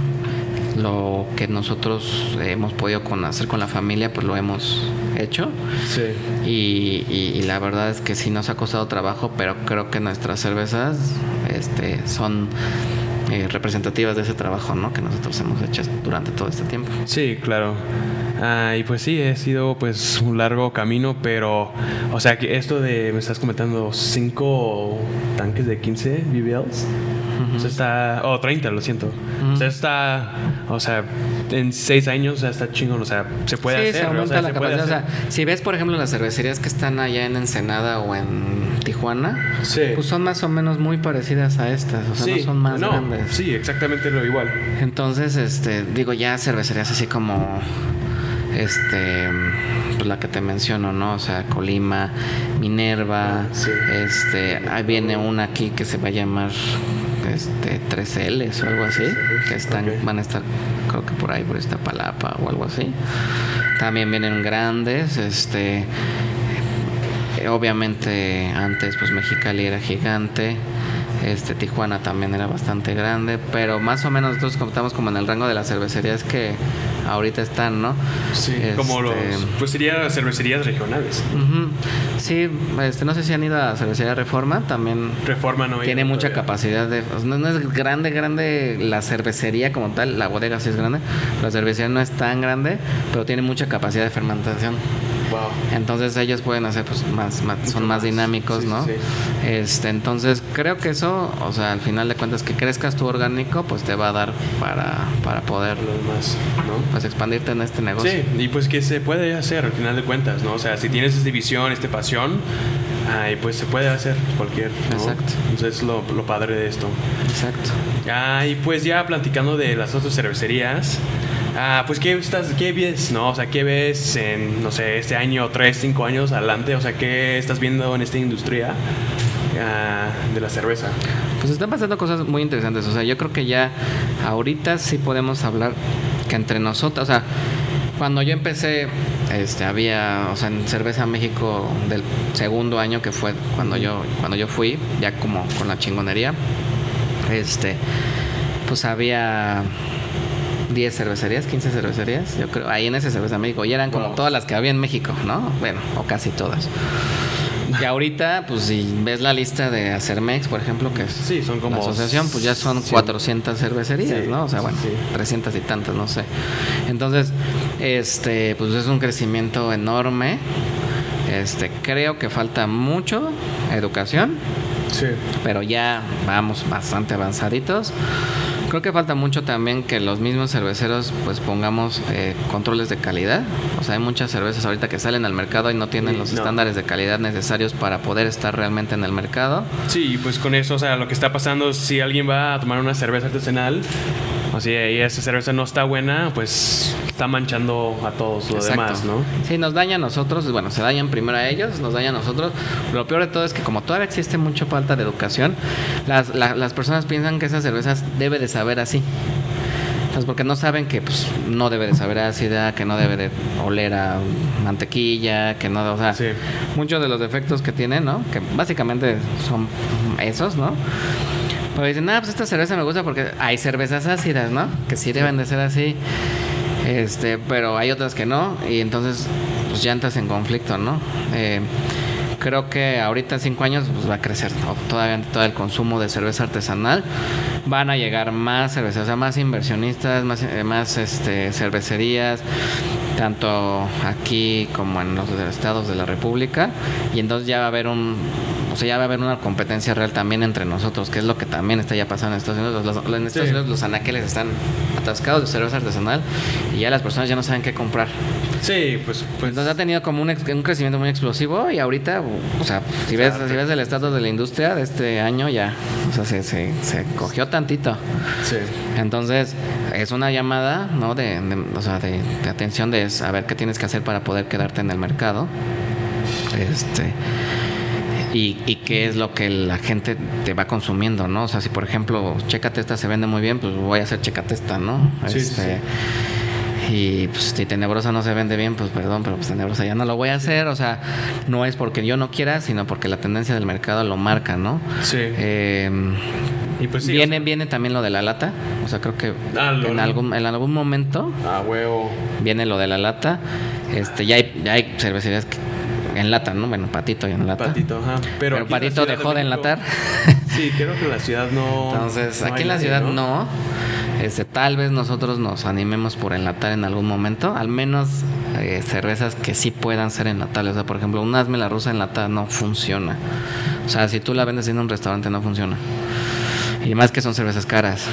Lo que nosotros hemos podido con, hacer con la familia, pues lo hemos hecho. Sí. Y, y- y la verdad es que sí nos ha costado trabajo, pero creo que nuestras cervezas este, son eh, representativas de ese trabajo ¿no? que nosotros hemos hecho durante todo este tiempo. Sí, claro. Ah, y pues sí, ha sido pues un largo camino, pero, o sea, que esto de, me estás comentando, cinco tanques de 15 BBLs. O sea, está, oh, 30, lo siento. O sea, está, o sea, en seis años ya está chingón, o sea, se puede sí, hacer. se o aumenta sea, la se capacidad. O sea, si ves, por ejemplo, las cervecerías que están allá en Ensenada o en Tijuana, Sí. pues son más o menos muy parecidas a estas. O sea, no son más no, grandes. Sí, exactamente lo igual. Entonces, este, digo, ya cervecerías así como este pues la que te menciono, ¿no? O sea, Colima, Minerva, sí. este, ahí viene una aquí que se va a llamar este 3L o algo así, que están van a estar creo que por ahí por esta palapa o algo así. También vienen grandes, este eh, obviamente antes pues Mexicali era gigante. Este Tijuana también era bastante grande, pero más o menos nosotros contamos como en el rango de las cervecerías que ahorita están, ¿no? Sí, como los, Este, pues serían cervecerías regionales. ujú. Sí, este, no sé si han ido a Cervecería Reforma, también Reforma no tiene mucha todavía. capacidad de... no es grande, grande la cervecería como tal, la bodega sí es grande, la cervecería no es tan grande, pero tiene mucha capacidad de fermentación. Wow. Entonces ellos pueden hacer pues más, son más dinámicos, Sí, ¿no? sí, Este, entonces creo que eso, o sea, al final de cuentas que crezcas tu orgánico, pues te va a dar para, para poder Los más, ¿no? pues expandirte en este negocio. Sí, y pues que se puede hacer al final de cuentas, ¿no? O sea, si tienes esta visión, esta pasión, ay, pues se puede hacer cualquier, ¿no? Exacto. Entonces es lo, lo padre de esto. Exacto. Ah, y pues ya platicando de las otras cervecerías, ah, pues ¿qué, estás, ¿qué ves, no? O sea, ¿qué ves en, no sé, este año, tres, cinco años adelante? O sea, ¿qué estás viendo en esta industria ah, de la cerveza? Pues están pasando cosas muy interesantes. O sea, yo creo que ya ahorita sí podemos hablar que entre nosotros, o sea, cuando yo empecé, este, había, o sea, en Cerveza México del segundo año que fue cuando yo, cuando yo fui, ya como con la chingonería, este, pues había 10 cervecerías, 15 cervecerías, yo creo, ahí en ese Cerveza México, y eran como Wow. todas las que había en México, ¿no? Bueno, o casi todas. Y ahorita, pues si ves la lista de Acermex, por ejemplo, que es Sí, son como la asociación, pues ya son cien. 400 cervecerías, Sí, ¿no? O sea, bueno, sí. 300 y tantas, no sé. Entonces, este, pues es un crecimiento enorme. Este, creo que falta mucho educación, Sí. pero ya vamos bastante avanzaditos. Creo que falta mucho también que los mismos cerveceros pues pongamos eh, controles de calidad. O sea, hay muchas cervezas ahorita que salen al mercado y no tienen Sí, los no. estándares de calidad necesarios para poder estar realmente en el mercado. Sí, pues con eso, o sea, lo que está pasando, si alguien va a tomar una cerveza artesanal, o si y esa cerveza no está buena, pues está manchando a todos los demás, ¿no? Sí, nos daña a nosotros, bueno, se dañan primero a ellos, nos daña a nosotros. Lo peor de todo es que como todavía existe mucha falta de educación, las, la- las personas piensan que esas cervezas debe de saber así. Porque no saben que pues, no debe de saber ácida, que no debe de oler a mantequilla, que no, o sea, Sí. muchos de los defectos que tienen, ¿no? Que básicamente son esos, ¿no? Pero dicen, ah, pues esta cerveza me gusta porque hay cervezas ácidas, ¿no? Que sí deben de ser así. Este, pero hay otras que no, y entonces pues ya entras en conflicto, ¿no? Eh, creo que ahorita en cinco años pues, va a crecer to- todavía todo el consumo de cerveza artesanal. Van a llegar más cervezas, o sea, más inversionistas, más, eh, más este, cervecerías, tanto aquí como en los estados de la República. Y entonces ya va a haber un, o sea, ya va a haber una competencia real también entre nosotros, que es lo que también está ya pasando en Estados Unidos. Los, los- en Estados Sí. Unidos los anaqueles están atascados de cerveza artesanal y ya las personas ya no saben qué comprar. Sí, pues, pues Entonces ha tenido como un, un crecimiento muy explosivo y ahorita, o sea, si ves, si ves el estado de la industria de este año ya, o sea, se, se, se cogió tantito. sí. Entonces, es una llamada, ¿no? De, de- o sea, de, de atención de saber qué tienes que hacer para poder quedarte en el mercado. Este, y, y qué es lo que la gente te va consumiendo, ¿no? O sea, si por ejemplo, chécate esta se vende muy bien, pues voy a hacer chécate esta, ¿no? Sí, este, Y pues si Tenebrosa no se vende bien, pues perdón, pero pues Tenebrosa ya no lo voy a hacer. O sea, no es porque yo no quiera, sino porque la tendencia del mercado lo marca, ¿no? Sí. Eh, y pues sí. viene, viene también lo de la lata. O sea, creo que Ah, en, algún, en algún momento Ah, huevo. viene lo de la lata. Este, ya hay, ya hay cervecerías que en lata, ¿no? Bueno, patito y en lata. Patito, ajá. Pero, patito dejó de enlatar. Sí, creo que en la ciudad no. Entonces, no aquí en la ciudad no. Este, tal vez nosotros nos animemos por enlatar en algún momento, al menos eh, cervezas que sí puedan ser enlatables. O sea, por ejemplo, un asme la rusa enlatada no funciona. O sea, si tú la vendes en un restaurante no funciona. Y más que son cervezas caras.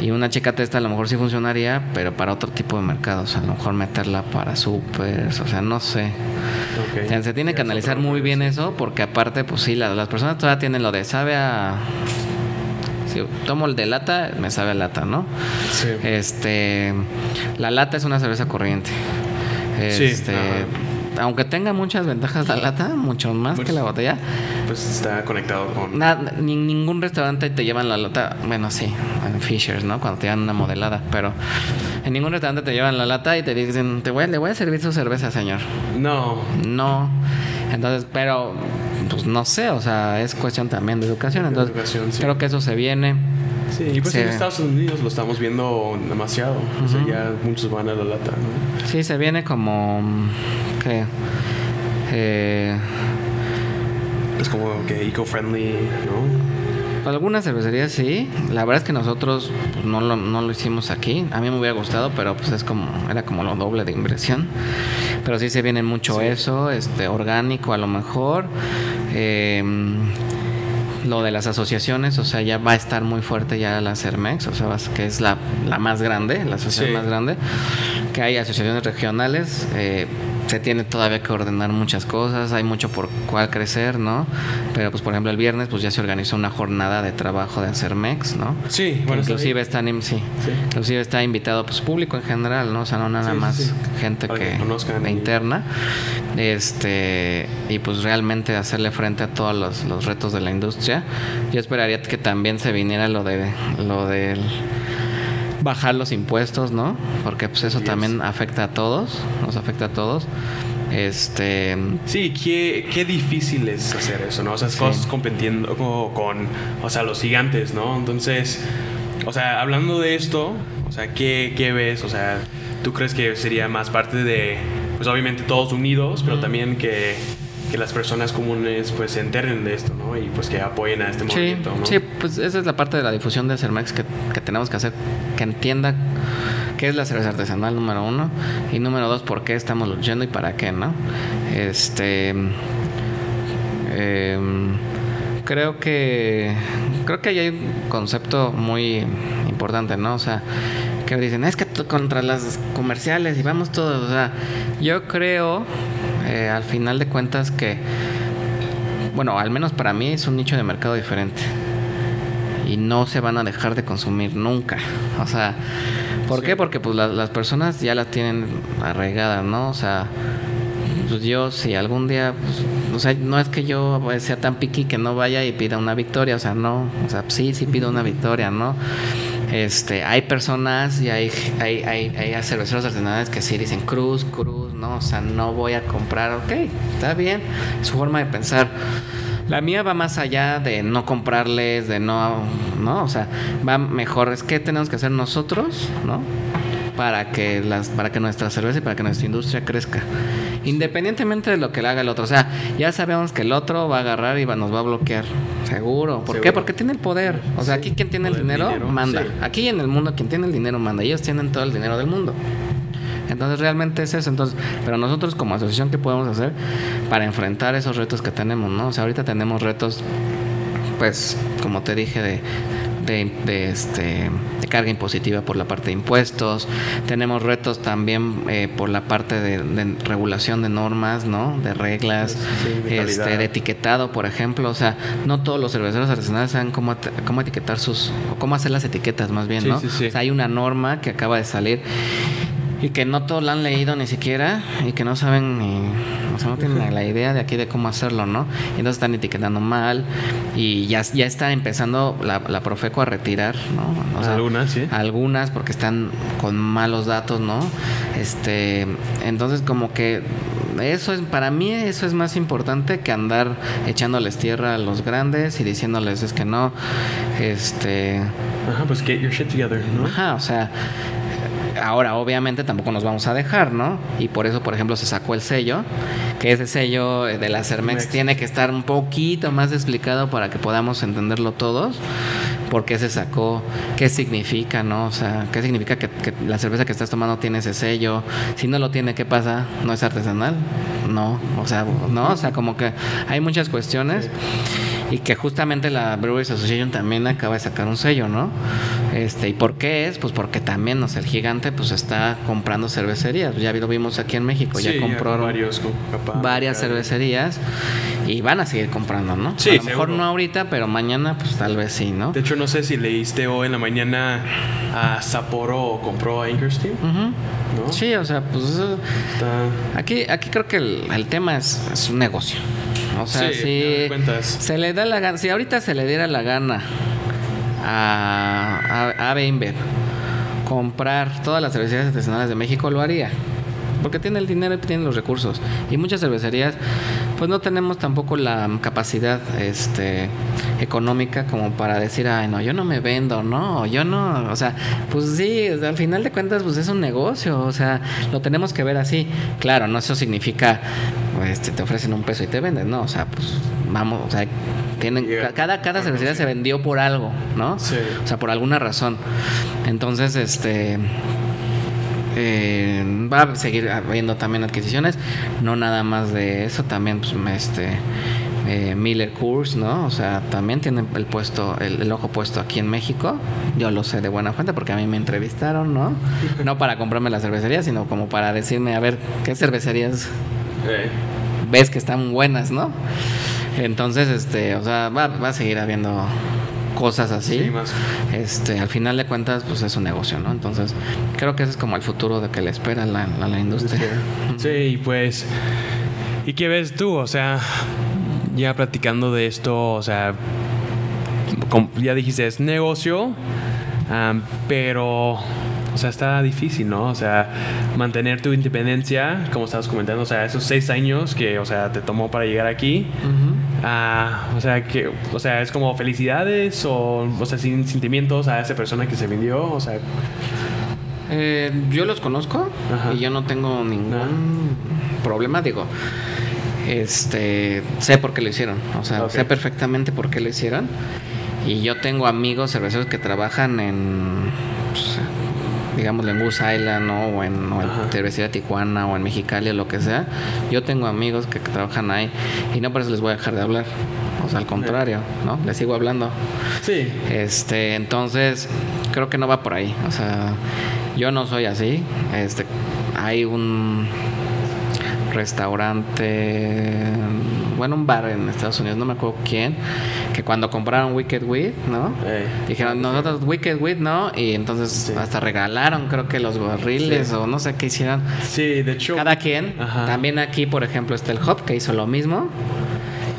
Y una chica testa a lo mejor sí funcionaría, pero para otro tipo de mercados. A lo mejor meterla para supers, o sea, no sé. Ok. O sea, se tiene que analizar muy bien eso, porque aparte, pues sí, la- las personas todavía tienen lo de sabe a. Si tomo el de lata, me sabe a lata, ¿no? Sí. Este. La lata es una cerveza corriente. Sí, Este. ajá. Aunque tenga muchas ventajas la lata, mucho más Pues- que la botella, Pues está conectado con. ni- ningún restaurante te llevan la lata. Bueno, sí, en Fishers, ¿no? Cuando te dan una modelada, pero en ningún restaurante te llevan la lata y te dicen, te voy, le voy a servir su cerveza, señor. No. No. Entonces, pero, pues no sé, o sea, es cuestión también de educación. Entonces, educación, sí. creo que eso se viene. Sí, y pues en Estados Unidos lo estamos viendo demasiado. O sea, ya muchos van a la lata, ¿no? Sí, se viene como. ¿Qué? Eh, Es como que eco-friendly, ¿no? Algunas cervecerías sí. La verdad es que nosotros pues, no, lo, no lo hicimos aquí. A mí me hubiera gustado, pero pues es como. Era como lo doble de inversión. Pero sí se viene mucho Sí. eso, este, orgánico a lo mejor. Eh, lo de las asociaciones, o sea, ya va a estar muy fuerte ya la CERMEX, o sea, que es la, la más grande, la asociación Sí. más grande, que hay asociaciones regionales, eh, se tiene todavía que ordenar muchas cosas, hay mucho por cuál crecer, ¿no? Pero pues por ejemplo el viernes pues ya se organizó una jornada de trabajo de CERMEX, ¿no? Sí, bueno, inclusive están in- sí, Sí. inclusive está invitado pues público en general, ¿no? O sea, no nada Sí, más gente Para que, que de interna. Este, y pues realmente hacerle frente a todos los, los retos de la industria. Yo esperaría que también se viniera lo de lo del bajar los impuestos, ¿no? Porque pues eso también es. afecta a todos, nos afecta a todos. Este, Sí, qué, qué difícil es hacer eso, ¿no? O sea, Sí. cosas compitiendo co- con, o sea, los gigantes, ¿no? Entonces, o sea, hablando de esto, o sea, ¿qué, qué ves? O sea, ¿tú crees que sería más parte de, pues obviamente todos unidos, pero también que, que las personas comunes pues se enteren de esto, ¿no? Y pues que apoyen a este Sí, movimiento, ¿no? sí, pues esa es la parte de la difusión de Cermex que, que tenemos que hacer, que entienda qué es la cerveza artesanal, número uno, y número dos, por qué estamos luchando y para qué, ¿no? Este. em, creo que. Creo que ahí hay un concepto muy importante, ¿no? O sea, que dicen, es que contra las comerciales y vamos todos. O sea, yo creo, eh, al final de cuentas, que bueno, al menos para mí es un nicho de mercado diferente. Y no se van a dejar de consumir nunca. O sea, ¿por Sí. qué? Porque pues la- las personas ya las tienen arraigadas, ¿no? O sea, pues yo si algún día, pues, o sea, no es que yo sea tan piqui que no vaya y pida una victoria, o sea, no, o sea, sí, sí pido una victoria, ¿no? Este, hay personas y hay, hay, hay, hay cerveceros artesanales que sí dicen cruz, cruz, ¿no? O sea, no voy a comprar, ok, está bien, su forma de pensar. La mía va más allá de no comprarles, de no, ¿no? O sea, va mejor, es que tenemos que hacer nosotros, ¿no? Para que las, para que nuestra cerveza y para que nuestra industria crezca. Independientemente de lo que le haga el otro. O sea, ya sabemos que el otro va a agarrar y va- nos va a bloquear. Seguro. ¿Por qué? Porque tiene el poder. O sea, Sí, aquí quien tiene el dinero, dinero, manda. sí. Aquí en el mundo quien tiene el dinero manda. Ellos tienen todo el dinero del mundo. Entonces realmente es eso. Entonces, pero nosotros como asociación, ¿qué podemos hacer para enfrentar esos retos que tenemos? ¿no? O sea, ahorita tenemos retos, pues, como te dije, de, de, de, este, de carga impositiva por la parte de impuestos. Tenemos retos también eh, por la parte de, de regulación de normas, ¿no? De reglas, Sí, de este, de etiquetado, por ejemplo. O sea, no todos los cerveceros artesanales saben cómo, cómo etiquetar sus, o cómo hacer las etiquetas más bien, ¿no? sí, sí. O sea, hay una norma que acaba de salir y que no todos la han leído ni siquiera y que no saben ni, o sea, no tienen la idea de aquí de cómo hacerlo, ¿no? Y entonces están etiquetando mal y ya, ya está empezando la, la Profeco a retirar, ¿no? O sea, Algunas, sí. algunas porque están con malos datos, ¿no? Este, entonces como que eso es para mí eso es más importante que andar echándoles tierra a los grandes y diciéndoles es que no, este, Ajá, pues get your shit together, ¿no? Ajá, o sea, ahora obviamente tampoco nos vamos a dejar, ¿no? Y por eso, por ejemplo, se sacó el sello, que ese sello de la Cermex Mex. tiene que estar un poquito más explicado para que podamos entenderlo todos. ¿Por qué se sacó? ¿Qué significa, no? O sea, ¿qué significa que, que la cerveza que estás tomando tiene ese sello? Si no lo tiene, ¿qué pasa? ¿No es artesanal? No, o sea, no, o sea, como que hay muchas cuestiones y que justamente la Brewers Association también acaba de sacar un sello, ¿no? Este, ¿y por qué es? Pues porque también, o sea, el gigante pues está comprando cervecerías. Ya lo vimos aquí en México, Sí, ya compró varios, varias cervecerías y van a seguir comprando, ¿no? Sí, a lo mejor seguro. no ahorita, pero mañana pues tal vez sí, ¿no? De hecho, no sé si leíste hoy en la mañana a Sapporo compró a Anchorstein, Ujú. ¿no? Sí, o sea, pues Está... aquí, aquí creo que el, el tema es, es un negocio. O sea, Sí, si se le da la gana, si ahorita se le diera la gana a, a, a comprar todas las cervecerías artesanales de México, lo haría. Porque tiene el dinero y tiene los recursos. Y muchas cervecerías, pues no tenemos tampoco la capacidad este, económica como para decir, ay, no, yo no me vendo, no, yo no. O sea, pues sí, al final de cuentas, pues es un negocio. O sea, lo tenemos que ver así. Claro, no eso significa, pues te, te ofrecen un peso y te venden, ¿no? O sea, pues vamos, o sea, tienen, Yeah. cada, cada cervecería se vendió por algo, ¿no? Sí. O sea, por alguna razón. Entonces, este. Eh, va a seguir habiendo también adquisiciones. No nada más de eso, también, pues, este. eh, Miller Coors, ¿no? O sea, también tienen el puesto, el, el ojo puesto aquí en México. Yo lo sé de buena fuente porque a mí me entrevistaron, ¿no? No para comprarme la cervecería, sino como para decirme, a ver, ¿qué cervecerías ves que están buenas, ¿no? Entonces, este, o sea, va, va a seguir habiendo cosas así. Sí, más. Este, al final de cuentas, pues es un negocio, ¿no? Entonces, creo que ese es como el futuro de que le espera a la, la industria. Sí, pues. ¿Y qué ves tú? O sea, ya platicando de esto, o sea, ya dijiste, es negocio, am, pero, o sea, está difícil, ¿no? O sea, mantener tu independencia, como estabas comentando, o sea, esos seis años que, o sea, te tomó para llegar aquí. Ujú. Ah, o sea, que, o sea, es como felicidades o, o sea, sin sentimientos a esa persona que se vendió, o sea, Eh, yo los conozco Ajá. y yo no tengo ningún Ah. problema, digo. Este, sé por qué lo hicieron, o sea, sé perfectamente por qué lo hicieron. Y yo tengo amigos cerveceros que trabajan en, pues, digamos, en Goose Island ¿no? o en, o en Ajá. Cervecería Tijuana o en Mexicali o lo que sea. Yo tengo amigos que trabajan ahí y no por eso les voy a dejar de hablar. O sea, al contrario, ¿no? Les sigo hablando. sí, Este, entonces, creo que no va por ahí. O sea, yo no soy así. Este, hay un restaurante, bueno, un bar en Estados Unidos, no me acuerdo quién, que cuando compraron Wicked Weed, ¿no? Dijeron, nosotros Wicked Weed, ¿no? Y entonces Sí. hasta regalaron, creo que los barriles Sí. o no sé qué hicieron. sí, de hecho, Cada quien. Ajá. También aquí, por ejemplo, está el Hop que hizo lo mismo.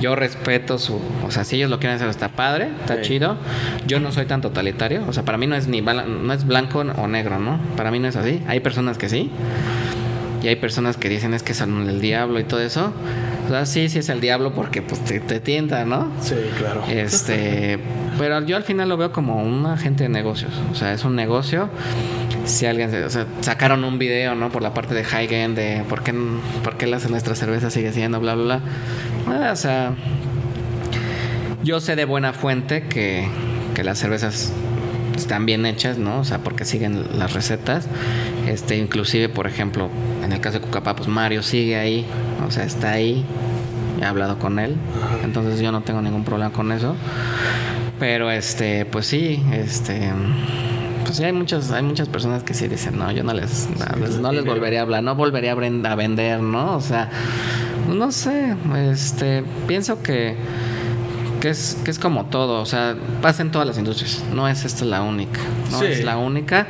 Yo respeto su, o sea, si ellos lo quieren hacer está padre, está chido. Yo no soy tan totalitario, o sea, para mí no es ni no es blanco o negro, ¿no? Para mí no es así. Hay personas que sí. Y hay personas que dicen es que son el diablo y todo eso. O sea, sí, sí es el diablo porque pues te, te tienta, ¿no? sí, claro. Este, pero yo al final lo veo como un agente de negocios. O sea, es un negocio. Si alguien, o sea, sacaron un video, ¿no? Por la parte de High End de por qué, por qué las, nuestra cerveza sigue siendo, bla, bla, bla. Ah, o sea, yo sé de buena fuente que, que las cervezas están bien hechas, ¿no? O sea, porque siguen las recetas. Este, inclusive, por ejemplo, en el caso de Cucapá, pues Mario sigue ahí, o sea, está ahí. He hablado con él, entonces yo no tengo ningún problema con eso. Pero este, pues sí, este pues sí hay muchas hay muchas personas que sí dicen, "No, yo no les no, les- no les volvería a hablar, no volvería a vender, ¿no? O sea, no sé, este pienso que que es, que es como todo, o sea, pasa en todas las industrias, no es esta la única, no Sí. es la única.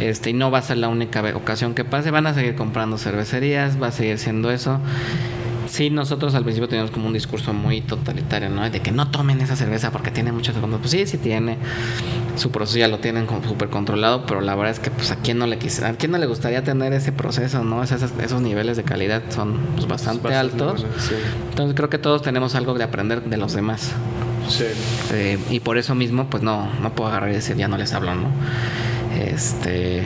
Este, y no va a ser la única ocasión que pase, van a seguir comprando cervecerías, va a seguir siendo eso. Sí, nosotros al principio teníamos como un discurso muy totalitario, ¿no? De que no tomen esa cerveza porque tiene muchos segundos. Pues sí, sí tiene. Su proceso ya lo tienen como súper controlado, pero la verdad es que pues a quién no le quisiera, a quién no le gustaría tener ese proceso, ¿no? Esos, esos niveles de calidad son pues, bastante, altos. Entonces creo que todos tenemos algo de aprender de los demás. Sí. Eh, y por eso mismo, pues no, no puedo agarrar y decir ya no les hablo, ¿no? Este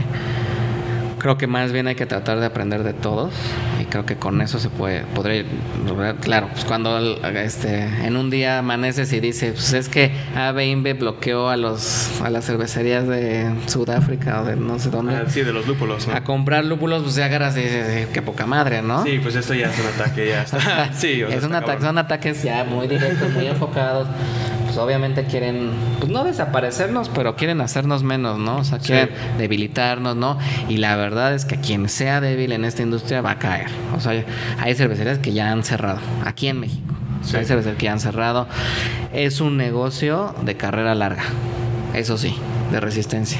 creo que más bien hay que tratar de aprender de todos y creo que con eso se puede podría lograr. Claro pues cuando este en un día amaneces y dices pues es que AB bloqueó a los a las cervecerías de Sudáfrica o de no sé dónde ah, sí de los lúpulos a comprar lúpulos pues ya agarras y dices qué poca madre no sí pues esto ya es un ataque ya está. Sí es un ataque son ataques ya muy directos muy enfocados pues, obviamente quieren, pues no desaparecernos, pero quieren hacernos menos, ¿no? O sea, quieren debilitarnos, ¿no? Y la verdad es que quien sea débil en esta industria va a caer. O sea, hay cervecerías que ya han cerrado, aquí en México. Hay cervecerías que ya han cerrado. Es un negocio de carrera larga, eso sí de resistencia.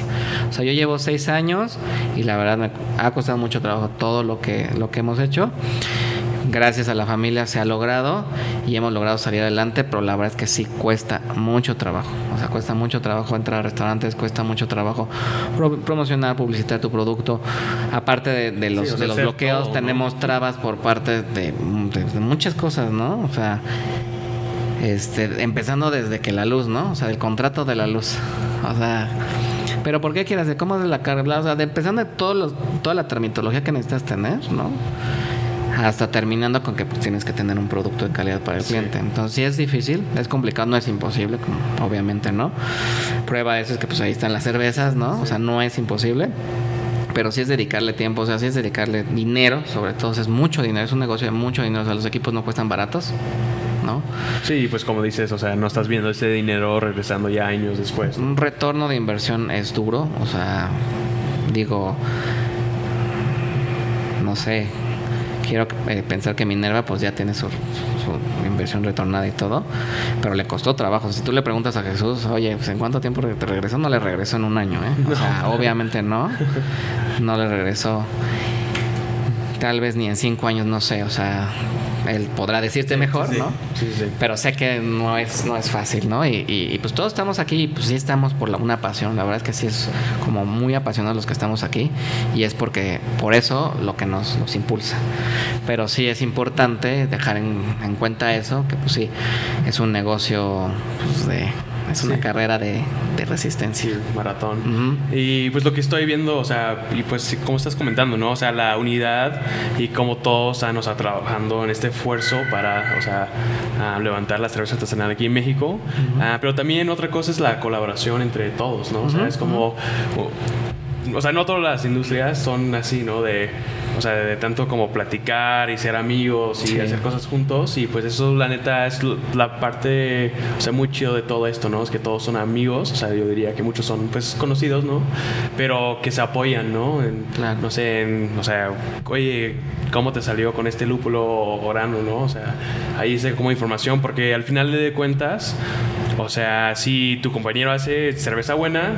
O sea, yo llevo seis años y la verdad me ha costado mucho trabajo todo lo que, lo que hemos hecho gracias a la familia se ha logrado y hemos logrado salir adelante, pero la verdad es que sí cuesta mucho trabajo. O sea, cuesta mucho trabajo entrar a restaurantes, cuesta mucho trabajo promocionar, publicitar tu producto. Aparte de, los, de los bloqueos, tenemos trabas por parte de, muchas cosas, ¿no? O sea, este, empezando desde que la luz, ¿no? O sea, el contrato de la luz. O sea, pero ¿por qué quieres hacer? ¿Cómo es la carga? O sea, empezando de todos los, toda la tramitología que necesitas tener, ¿no? Hasta terminando con que pues tienes que tener un producto de calidad para el cliente. Entonces sí es difícil, es complicado, no es imposible, como obviamente no. Prueba de eso es que pues ahí están las cervezas, ¿no? O sea, no es imposible. Pero sí es dedicarle tiempo, o sea, sí es dedicarle dinero, sobre todo, es mucho dinero, es un negocio de mucho dinero, o sea, los equipos no cuestan baratos, ¿no? Sí, pues como dices, o sea, no estás viendo ese dinero regresando ya años después. Un retorno de inversión es duro, o sea, digo, no sé, quiero eh, pensar que Minerva pues ya tiene su, inversión retornada y todo, pero le costó trabajo. Si tú le preguntas a Jesús, oye, pues, ¿en cuánto tiempo te regresó? No le regresó en un año, ¿eh? O sea, obviamente no, no le regresó. Tal vez ni en cinco años, no sé, o sea, él podrá decirte mejor, ¿no? Sí, sí. Pero sé que no es, no es fácil, ¿no? Y, y, pues todos estamos aquí, pues sí estamos por la, una pasión, la verdad es que sí es como muy apasionados los que estamos aquí y es porque por eso lo que nos, nos impulsa. Pero sí es importante dejar en, en cuenta eso, que pues sí, es un negocio pues, de es una carrera de, resistencia. maratón. Y pues lo que estoy viendo, o sea, y pues como estás comentando, ¿no? O sea, la unidad y cómo todos están, o sea, trabajando en este esfuerzo para, o sea, levantar la cerveza artesanal aquí en México. Ah, pero también otra cosa es la colaboración entre todos, ¿no? O sea, es como... O sea, no todas las industrias son así, ¿no? De o sea, de tanto como platicar y ser amigos y hacer cosas juntos. Y pues eso, la neta, es la parte, o sea, muy chido de todo esto, ¿no? Es que todos son amigos. O sea, yo diría que muchos son, pues, conocidos, ¿no? Pero que se apoyan, ¿no? En, No sé, en, o sea, oye, ¿cómo te salió con este lúpulo orano, ¿no? O sea, ahí se como información, porque al final de cuentas, o sea, si tu compañero hace cerveza buena,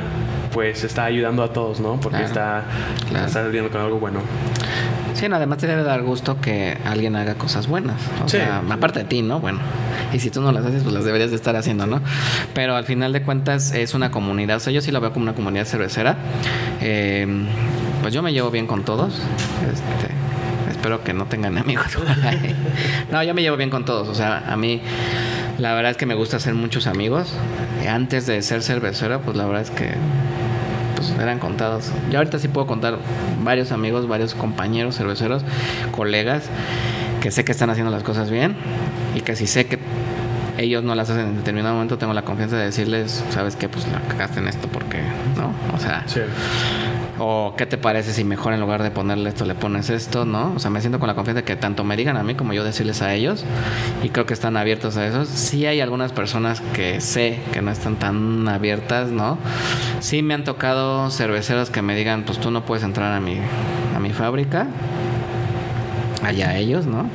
pues está ayudando a todos, ¿no? Porque está, está saliendo con algo bueno. Sí, además te debe dar gusto que alguien haga cosas buenas. O sea, aparte de ti, ¿no? Bueno, y si tú no las haces, pues las deberías de estar haciendo, ¿no? Pero al final de cuentas es una comunidad. O sea, yo sí lo veo como una comunidad cervecera. Em, pues yo me llevo bien con todos. Este, espero que no tengan amigos. no, yo me llevo bien con todos. O sea, a mí la verdad es que me gusta hacer muchos amigos. Antes de ser cervecera, pues la verdad es que pues eran contados. Yo ahorita sí puedo contar varios amigos, varios compañeros cerveceros, colegas, que sé que están haciendo las cosas bien y que si sé que ellos no las hacen en determinado momento, tengo la confianza de decirles, sabes qué, pues la cagaste en esto porque, ¿no? O sea, o qué te parece si mejor en lugar de ponerle esto le pones esto, ¿no? O sea, me siento con la confianza de que tanto me digan a mí como yo decirles a ellos y creo que están abiertos a eso. Sí hay algunas personas que sé que no están tan abiertas, ¿no? Sí me han tocado cerveceros que me digan, pues tú no puedes entrar a mi, a mi fábrica, allá ellos, ¿no?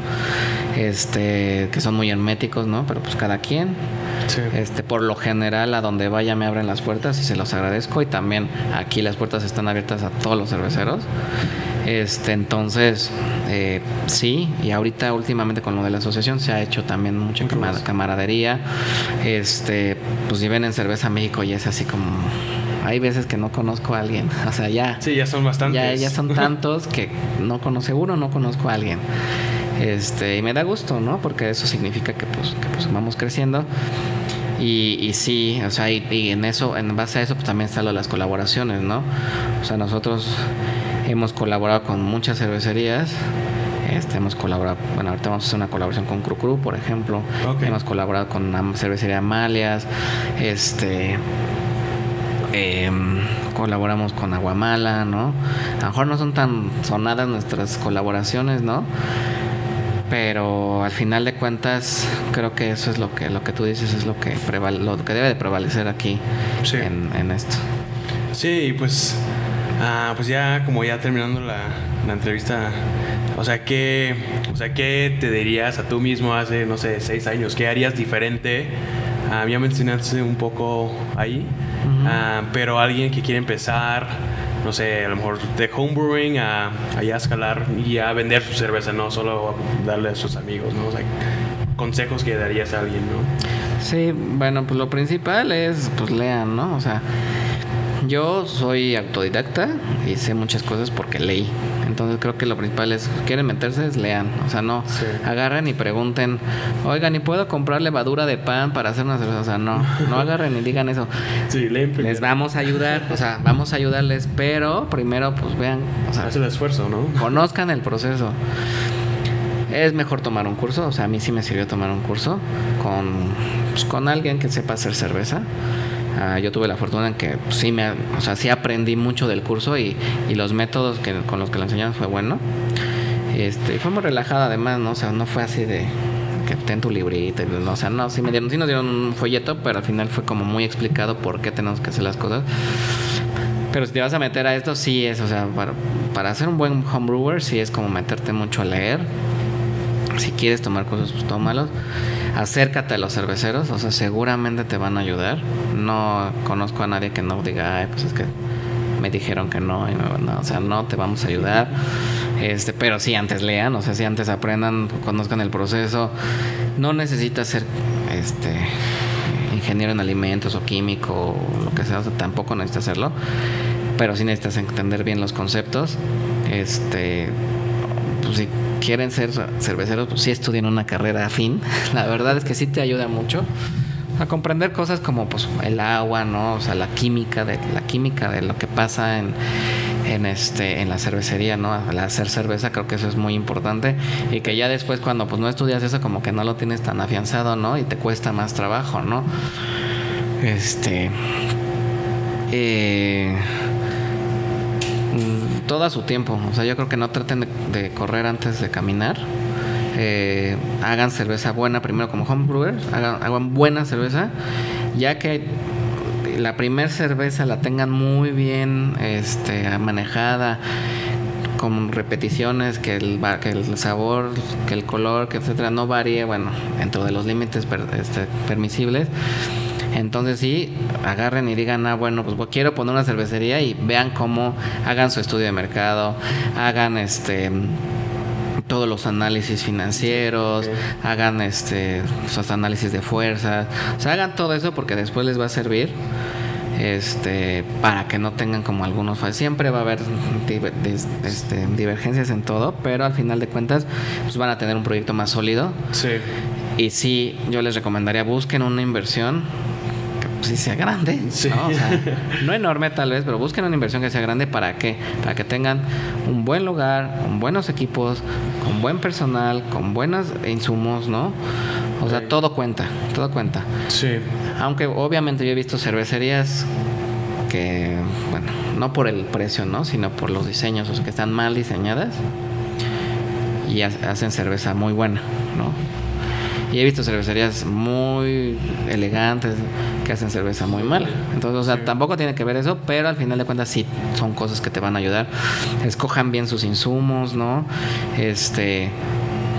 Este, que son muy herméticos, ¿no? Pero pues cada quien. Este, por lo general, a donde vaya me abren las puertas y se los agradezco. Y también aquí las puertas están abiertas a todos los cerveceros. Este, entonces, eh, sí, y ahorita últimamente con lo de la asociación se ha hecho también mucha camaradería. Este, pues si ven en Cerveza México y es así como hay veces que no conozco a alguien. O sea, ya. Sí, ya son bastantes. Ya, ya son tantos que no conozco, seguro no conozco a alguien. Este, y me da gusto, ¿no? Porque eso significa que pues, que pues vamos creciendo. Y, y, sí, o sea, y, en eso, en base a eso, pues también están las colaboraciones, ¿no? O sea, nosotros hemos colaborado con muchas cervecerías. Este, hemos colaborado, bueno, ahorita vamos a hacer una colaboración con Cru Cru, por ejemplo. Hemos colaborado con la cervecería Amalias. Este, Em, colaboramos con Aguamala, ¿no? A lo mejor no son tan sonadas nuestras colaboraciones, ¿no? Pero al final de cuentas creo que eso es lo que lo que tú dices es lo que lo que debe de prevalecer aquí en, esto. Sí, pues ah, pues ya como ya terminando la, la entrevista o sea, ¿qué, o sea, ¿qué te dirías a tú mismo hace, no sé, seis años? ¿Qué harías diferente? Ya mencionaste un poco ahí, Ah, pero alguien que quiere empezar, no sé, a lo mejor de homebrewing a, ya escalar y a vender su cerveza, no solo darle a sus amigos, ¿no? O sea, consejos que darías a alguien, ¿no? Sí, bueno, pues lo principal es, pues lean, ¿no? O sea, yo soy autodidacta y sé muchas cosas porque leí. Entonces creo que lo principal es, quieren meterse, es lean. O sea, no agarren y pregunten, oigan, ¿y puedo comprar levadura de pan para hacer una cerveza? O sea, no, no agarren y digan eso. Sí, leen Les vamos a ayudar, o sea, vamos a ayudarles, pero primero pues vean, o sea, el esfuerzo, ¿no? Conozcan el proceso. Es mejor tomar un curso, o sea, a mí sí me sirvió tomar un curso con, pues, con alguien que sepa hacer cerveza. Ah, yo tuve la fortuna en que pues, sí me, o sea, sí aprendí mucho del curso y, y los métodos que, con los que lo enseñaron fue bueno. Este, fue muy relajada además, ¿no? O sea, no fue así de que ten tu librito, ¿no? o sea, no, sí me dieron, sí nos dieron un folleto, pero al final fue como muy explicado por qué tenemos que hacer las cosas. Pero si te vas a meter a esto, sí es, o sea, para, para hacer un buen homebrewer, sí es como meterte mucho a leer. Si quieres tomar cosas, pues tómalos acércate a los cerveceros, o sea, seguramente te van a ayudar. No conozco a nadie que no diga, ay, pues es que me dijeron que no, no, o sea, no te vamos a ayudar. Este, pero sí antes lean, o sea, si antes aprendan, conozcan el proceso. No necesitas ser este ingeniero en alimentos o químico o lo que sea, o sea, tampoco necesitas hacerlo, pero sí necesitas entender bien los conceptos. Este, pues sí quieren ser cerveceros, pues sí estudien una carrera afín. La verdad es que sí te ayuda mucho a comprender cosas como pues el agua, ¿no? O sea, la química de la química de lo que pasa en, en este en la cervecería, ¿no? Al hacer cerveza creo que eso es muy importante y que ya después cuando pues no estudias eso como que no lo tienes tan afianzado, ¿no? Y te cuesta más trabajo, ¿no? Este eh todo a su tiempo. O sea, yo creo que no traten de, correr antes de caminar. Eh, hagan cerveza buena primero como homebrewers, hagan, hagan buena cerveza, ya que la primer cerveza la tengan muy bien este, manejada, con repeticiones, que el, que el sabor, que el color, que etcétera, no varíe, bueno, dentro de los límites este, permisibles entonces sí, agarren y digan, ah, bueno, pues quiero poner una cervecería y vean cómo hagan su estudio de mercado, hagan este todos los análisis financieros, hagan este sus análisis de fuerzas, o sea, hagan todo eso porque después les va a servir este para que no tengan como algunos siempre va a haber este, divergencias en todo pero al final de cuentas pues van a tener un proyecto más sólido. Sí. Y sí yo les recomendaría busquen una inversión sí sea grande, ¿no? enorme tal vez, pero busquen una inversión que sea grande para que para que tengan un buen lugar, con buenos equipos, con buen personal, con buenos insumos, ¿no? O sea, todo cuenta, todo cuenta. Sí. Aunque obviamente yo he visto cervecerías que, bueno, no por el precio, ¿no? Sino por los diseños, o sea, que están mal diseñadas y hacen cerveza muy buena, ¿no? Y he visto cervecerías muy elegantes que hacen cerveza muy mala. Entonces, o sea, tampoco tiene que ver eso, pero al final de cuentas sí son cosas que te van a ayudar. Escojan bien sus insumos, ¿no? Este,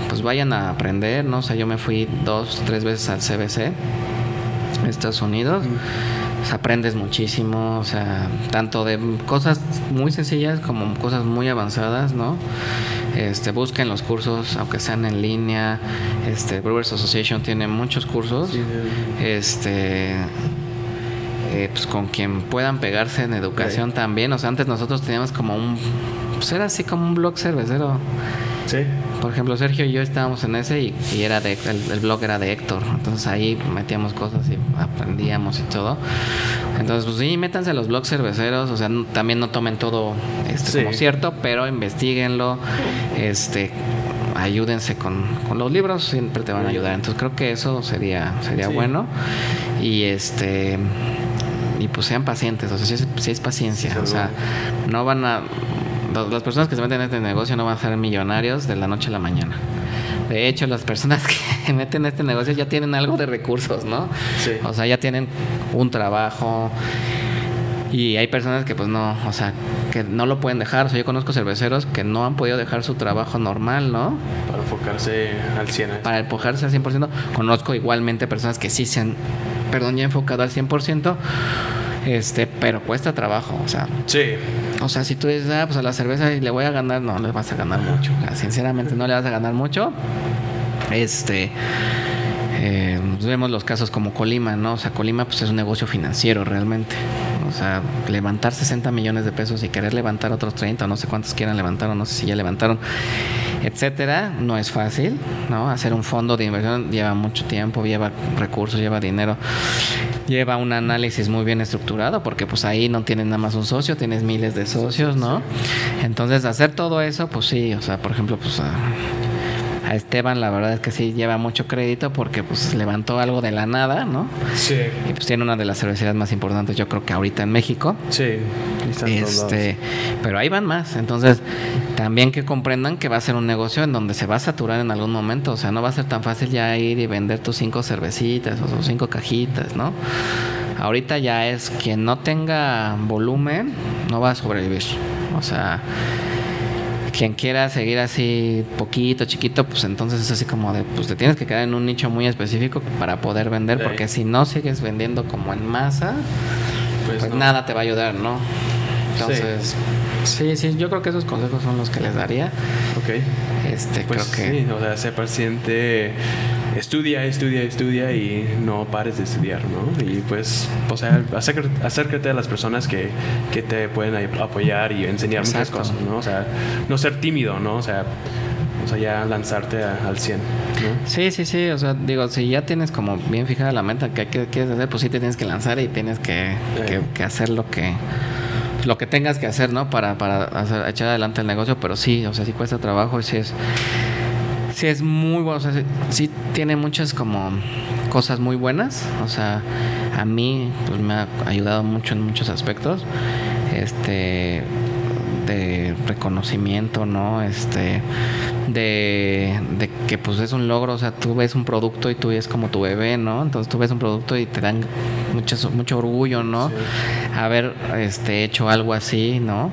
pues vayan a aprender, ¿no? O sea, yo me fui dos, tres veces al CBC Estados Unidos. Pues, aprendes muchísimo, o sea, tanto de cosas muy sencillas como cosas muy avanzadas, ¿no? Este, busquen los cursos, aunque sean en línea. Este, Brewers Association tiene muchos cursos. Este, eh, pues con quien puedan pegarse en educación también. O sea, antes nosotros teníamos como un, pues era así como un blog cervecero. Sí. Por ejemplo, Sergio y yo estábamos en ese y, era de, el, blog era de Héctor. Entonces ahí metíamos cosas y aprendíamos y todo. Entonces, pues sí, métanse a los blogs cerveceros. O sea, también no tomen todo este, como cierto, pero investiguenlo. Este, ayúdense con, con, los libros, siempre te van a ayudar. Entonces creo que eso sería, sería bueno. Y este y pues sean pacientes, o sea, si es, paciencia, o sea, no van a, las personas que se meten en este negocio no van a ser millonarios de la noche a la mañana. De hecho, las personas que meten en este negocio ya tienen algo de recursos, ¿no? Sí. O sea, ya tienen un trabajo. Y hay personas que pues no, o sea, que no lo pueden dejar. O sea, yo conozco cerveceros que no han podido dejar su trabajo normal, ¿no? Para enfocarse al 100%. Para enfocarse al 100%. Conozco igualmente personas que sí se han, perdón, ya enfocado al 100%. Este, pero cuesta trabajo, o sea. Sí. O sea, si tú dices, ah, pues a la cerveza le voy a ganar, no le vas a ganar mucho. sinceramente, no le vas a ganar mucho. Este. Eh, pues vemos los casos como Colima, ¿no? O sea, Colima pues es un negocio financiero realmente. O sea, levantar 60 millones de pesos y querer levantar otros 30 o no sé cuántos quieran levantar o no sé si ya levantaron, etcétera, no es fácil, ¿no? Hacer un fondo de inversión lleva mucho tiempo, lleva recursos, lleva dinero lleva un análisis muy bien estructurado porque pues ahí no tienes nada más un socio, tienes miles de socios, ¿no? Entonces hacer todo eso, pues sí, o sea, por ejemplo, pues a, Esteban la verdad es que sí lleva mucho crédito porque pues levantó algo de la nada, ¿no? Sí. Y pues tiene una de las cervecerías más importantes yo creo que ahorita en México. Sí. Este, pero ahí van más, entonces también que comprendan que va a ser un negocio en donde se va a saturar en algún momento, o sea, no va a ser tan fácil ya ir y vender tus cinco cervecitas o tus cinco cajitas, ¿no? Ahorita ya es quien no tenga volumen no va a sobrevivir. O sea, quien quiera seguir así poquito, chiquito, pues entonces es así como de, pues te tienes que quedar en un nicho muy específico para poder vender, porque si no sigues vendiendo como en masa, pues, pues nada te va a ayudar, ¿no? Entonces, sí. Sí, yo creo que esos consejos son los que les daría. Ok. Este, pues creo que. Sí, o sea, sé paciente, estudia, estudia, estudia y no pares de estudiar, ¿no? Y pues, o sea, acércate, a las personas que, que te pueden apoyar y enseñar muchas cosas, ¿no? O sea, no ser tímido, ¿no? O sea, o sea, ya lanzarte al 100. ¿no? Sí, sí, sí. O sea, digo, si ya tienes como bien fijada la meta que, quieres hacer, pues sí te tienes que lanzar y tienes que, que hacer lo que lo que tengas que hacer, ¿no? Para, para echar adelante el negocio, pero sí, o sea, sí cuesta trabajo sí es, sí es muy bueno, o sea, sí, tiene muchas como cosas muy buenas, o sea, a mí pues me ha ayudado mucho en muchos aspectos, este, de reconocimiento, ¿no? Este, de, de, que pues es un logro, o sea, tú ves un producto y tú ves como tu bebé, ¿no? Entonces tú ves un producto y te dan mucho, mucho orgullo, ¿no? Haber este, hecho algo así, ¿no?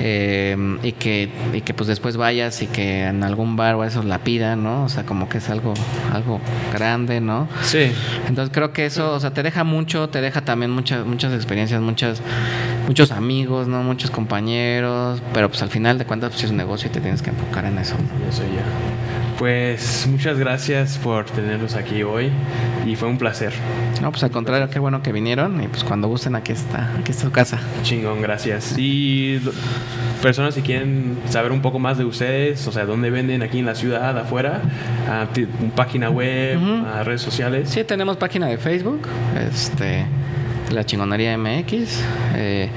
Em, y, que, y que pues después vayas y que en algún bar o eso la pida, ¿no? O sea, como que es algo, algo grande, ¿no? Sí. Entonces creo que eso, o sea, te deja mucho, te deja también muchas, muchas experiencias, muchas, muchos amigos, ¿no? Muchos compañeros, pero pues al final de cuentas pues es un negocio y te tienes que enfocar en eso. Eso ya. Pues muchas gracias por tenerlos aquí hoy y fue un placer. No, pues al contrario, qué bueno que vinieron y pues cuando gusten aquí está, aquí está su casa. Chingón, gracias. Y personas si quieren saber un poco más de ustedes, o sea, dónde venden aquí en la ciudad, afuera, a, página web, a redes sociales. Sí, tenemos página de Facebook, este, la chingonería MX. Eh,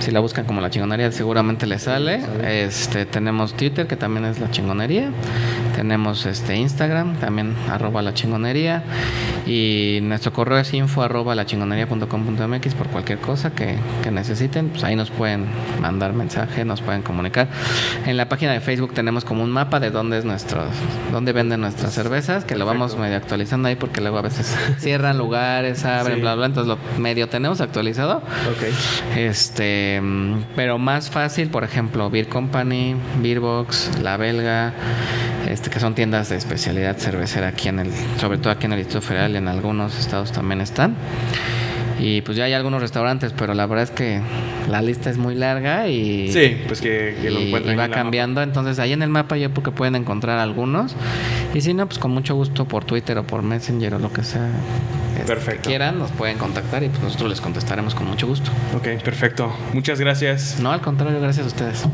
si la buscan como la chingonería, seguramente les sale. Este, tenemos Twitter, que también es la chingonería. Tenemos este Instagram, también arroba la chingonería. Y nuestro correo es info arroba la chingonería.com.mx por cualquier cosa que, necesiten. Pues ahí nos pueden mandar mensaje, nos pueden comunicar. En la página de Facebook tenemos como un mapa de dónde es nuestro, dónde venden nuestras cervezas, que lo vamos medio actualizando ahí porque luego a veces cierran lugares, abren, bla, bla. Entonces lo medio tenemos actualizado. Ok. Este Mm, pero más fácil, por ejemplo, Beer Company, Beerbox, La Belga, este, que son tiendas de especialidad cervecera aquí en el, sobre todo aquí en el Distrito Federal, en algunos estados también están. Y pues ya hay algunos restaurantes, pero la verdad es que la lista es muy larga y, Sí, pues que, que lo encuentren y va en cambiando. Entonces ahí en el mapa ya porque pueden encontrar algunos. Y si no, pues con mucho gusto por Twitter o por Messenger o lo que sea. este, Perfecto. que quieran, nos pueden contactar y pues nosotros les contestaremos con mucho gusto. mapa. Ok, perfecto. Muchas gracias. No, al contrario, gracias a ustedes.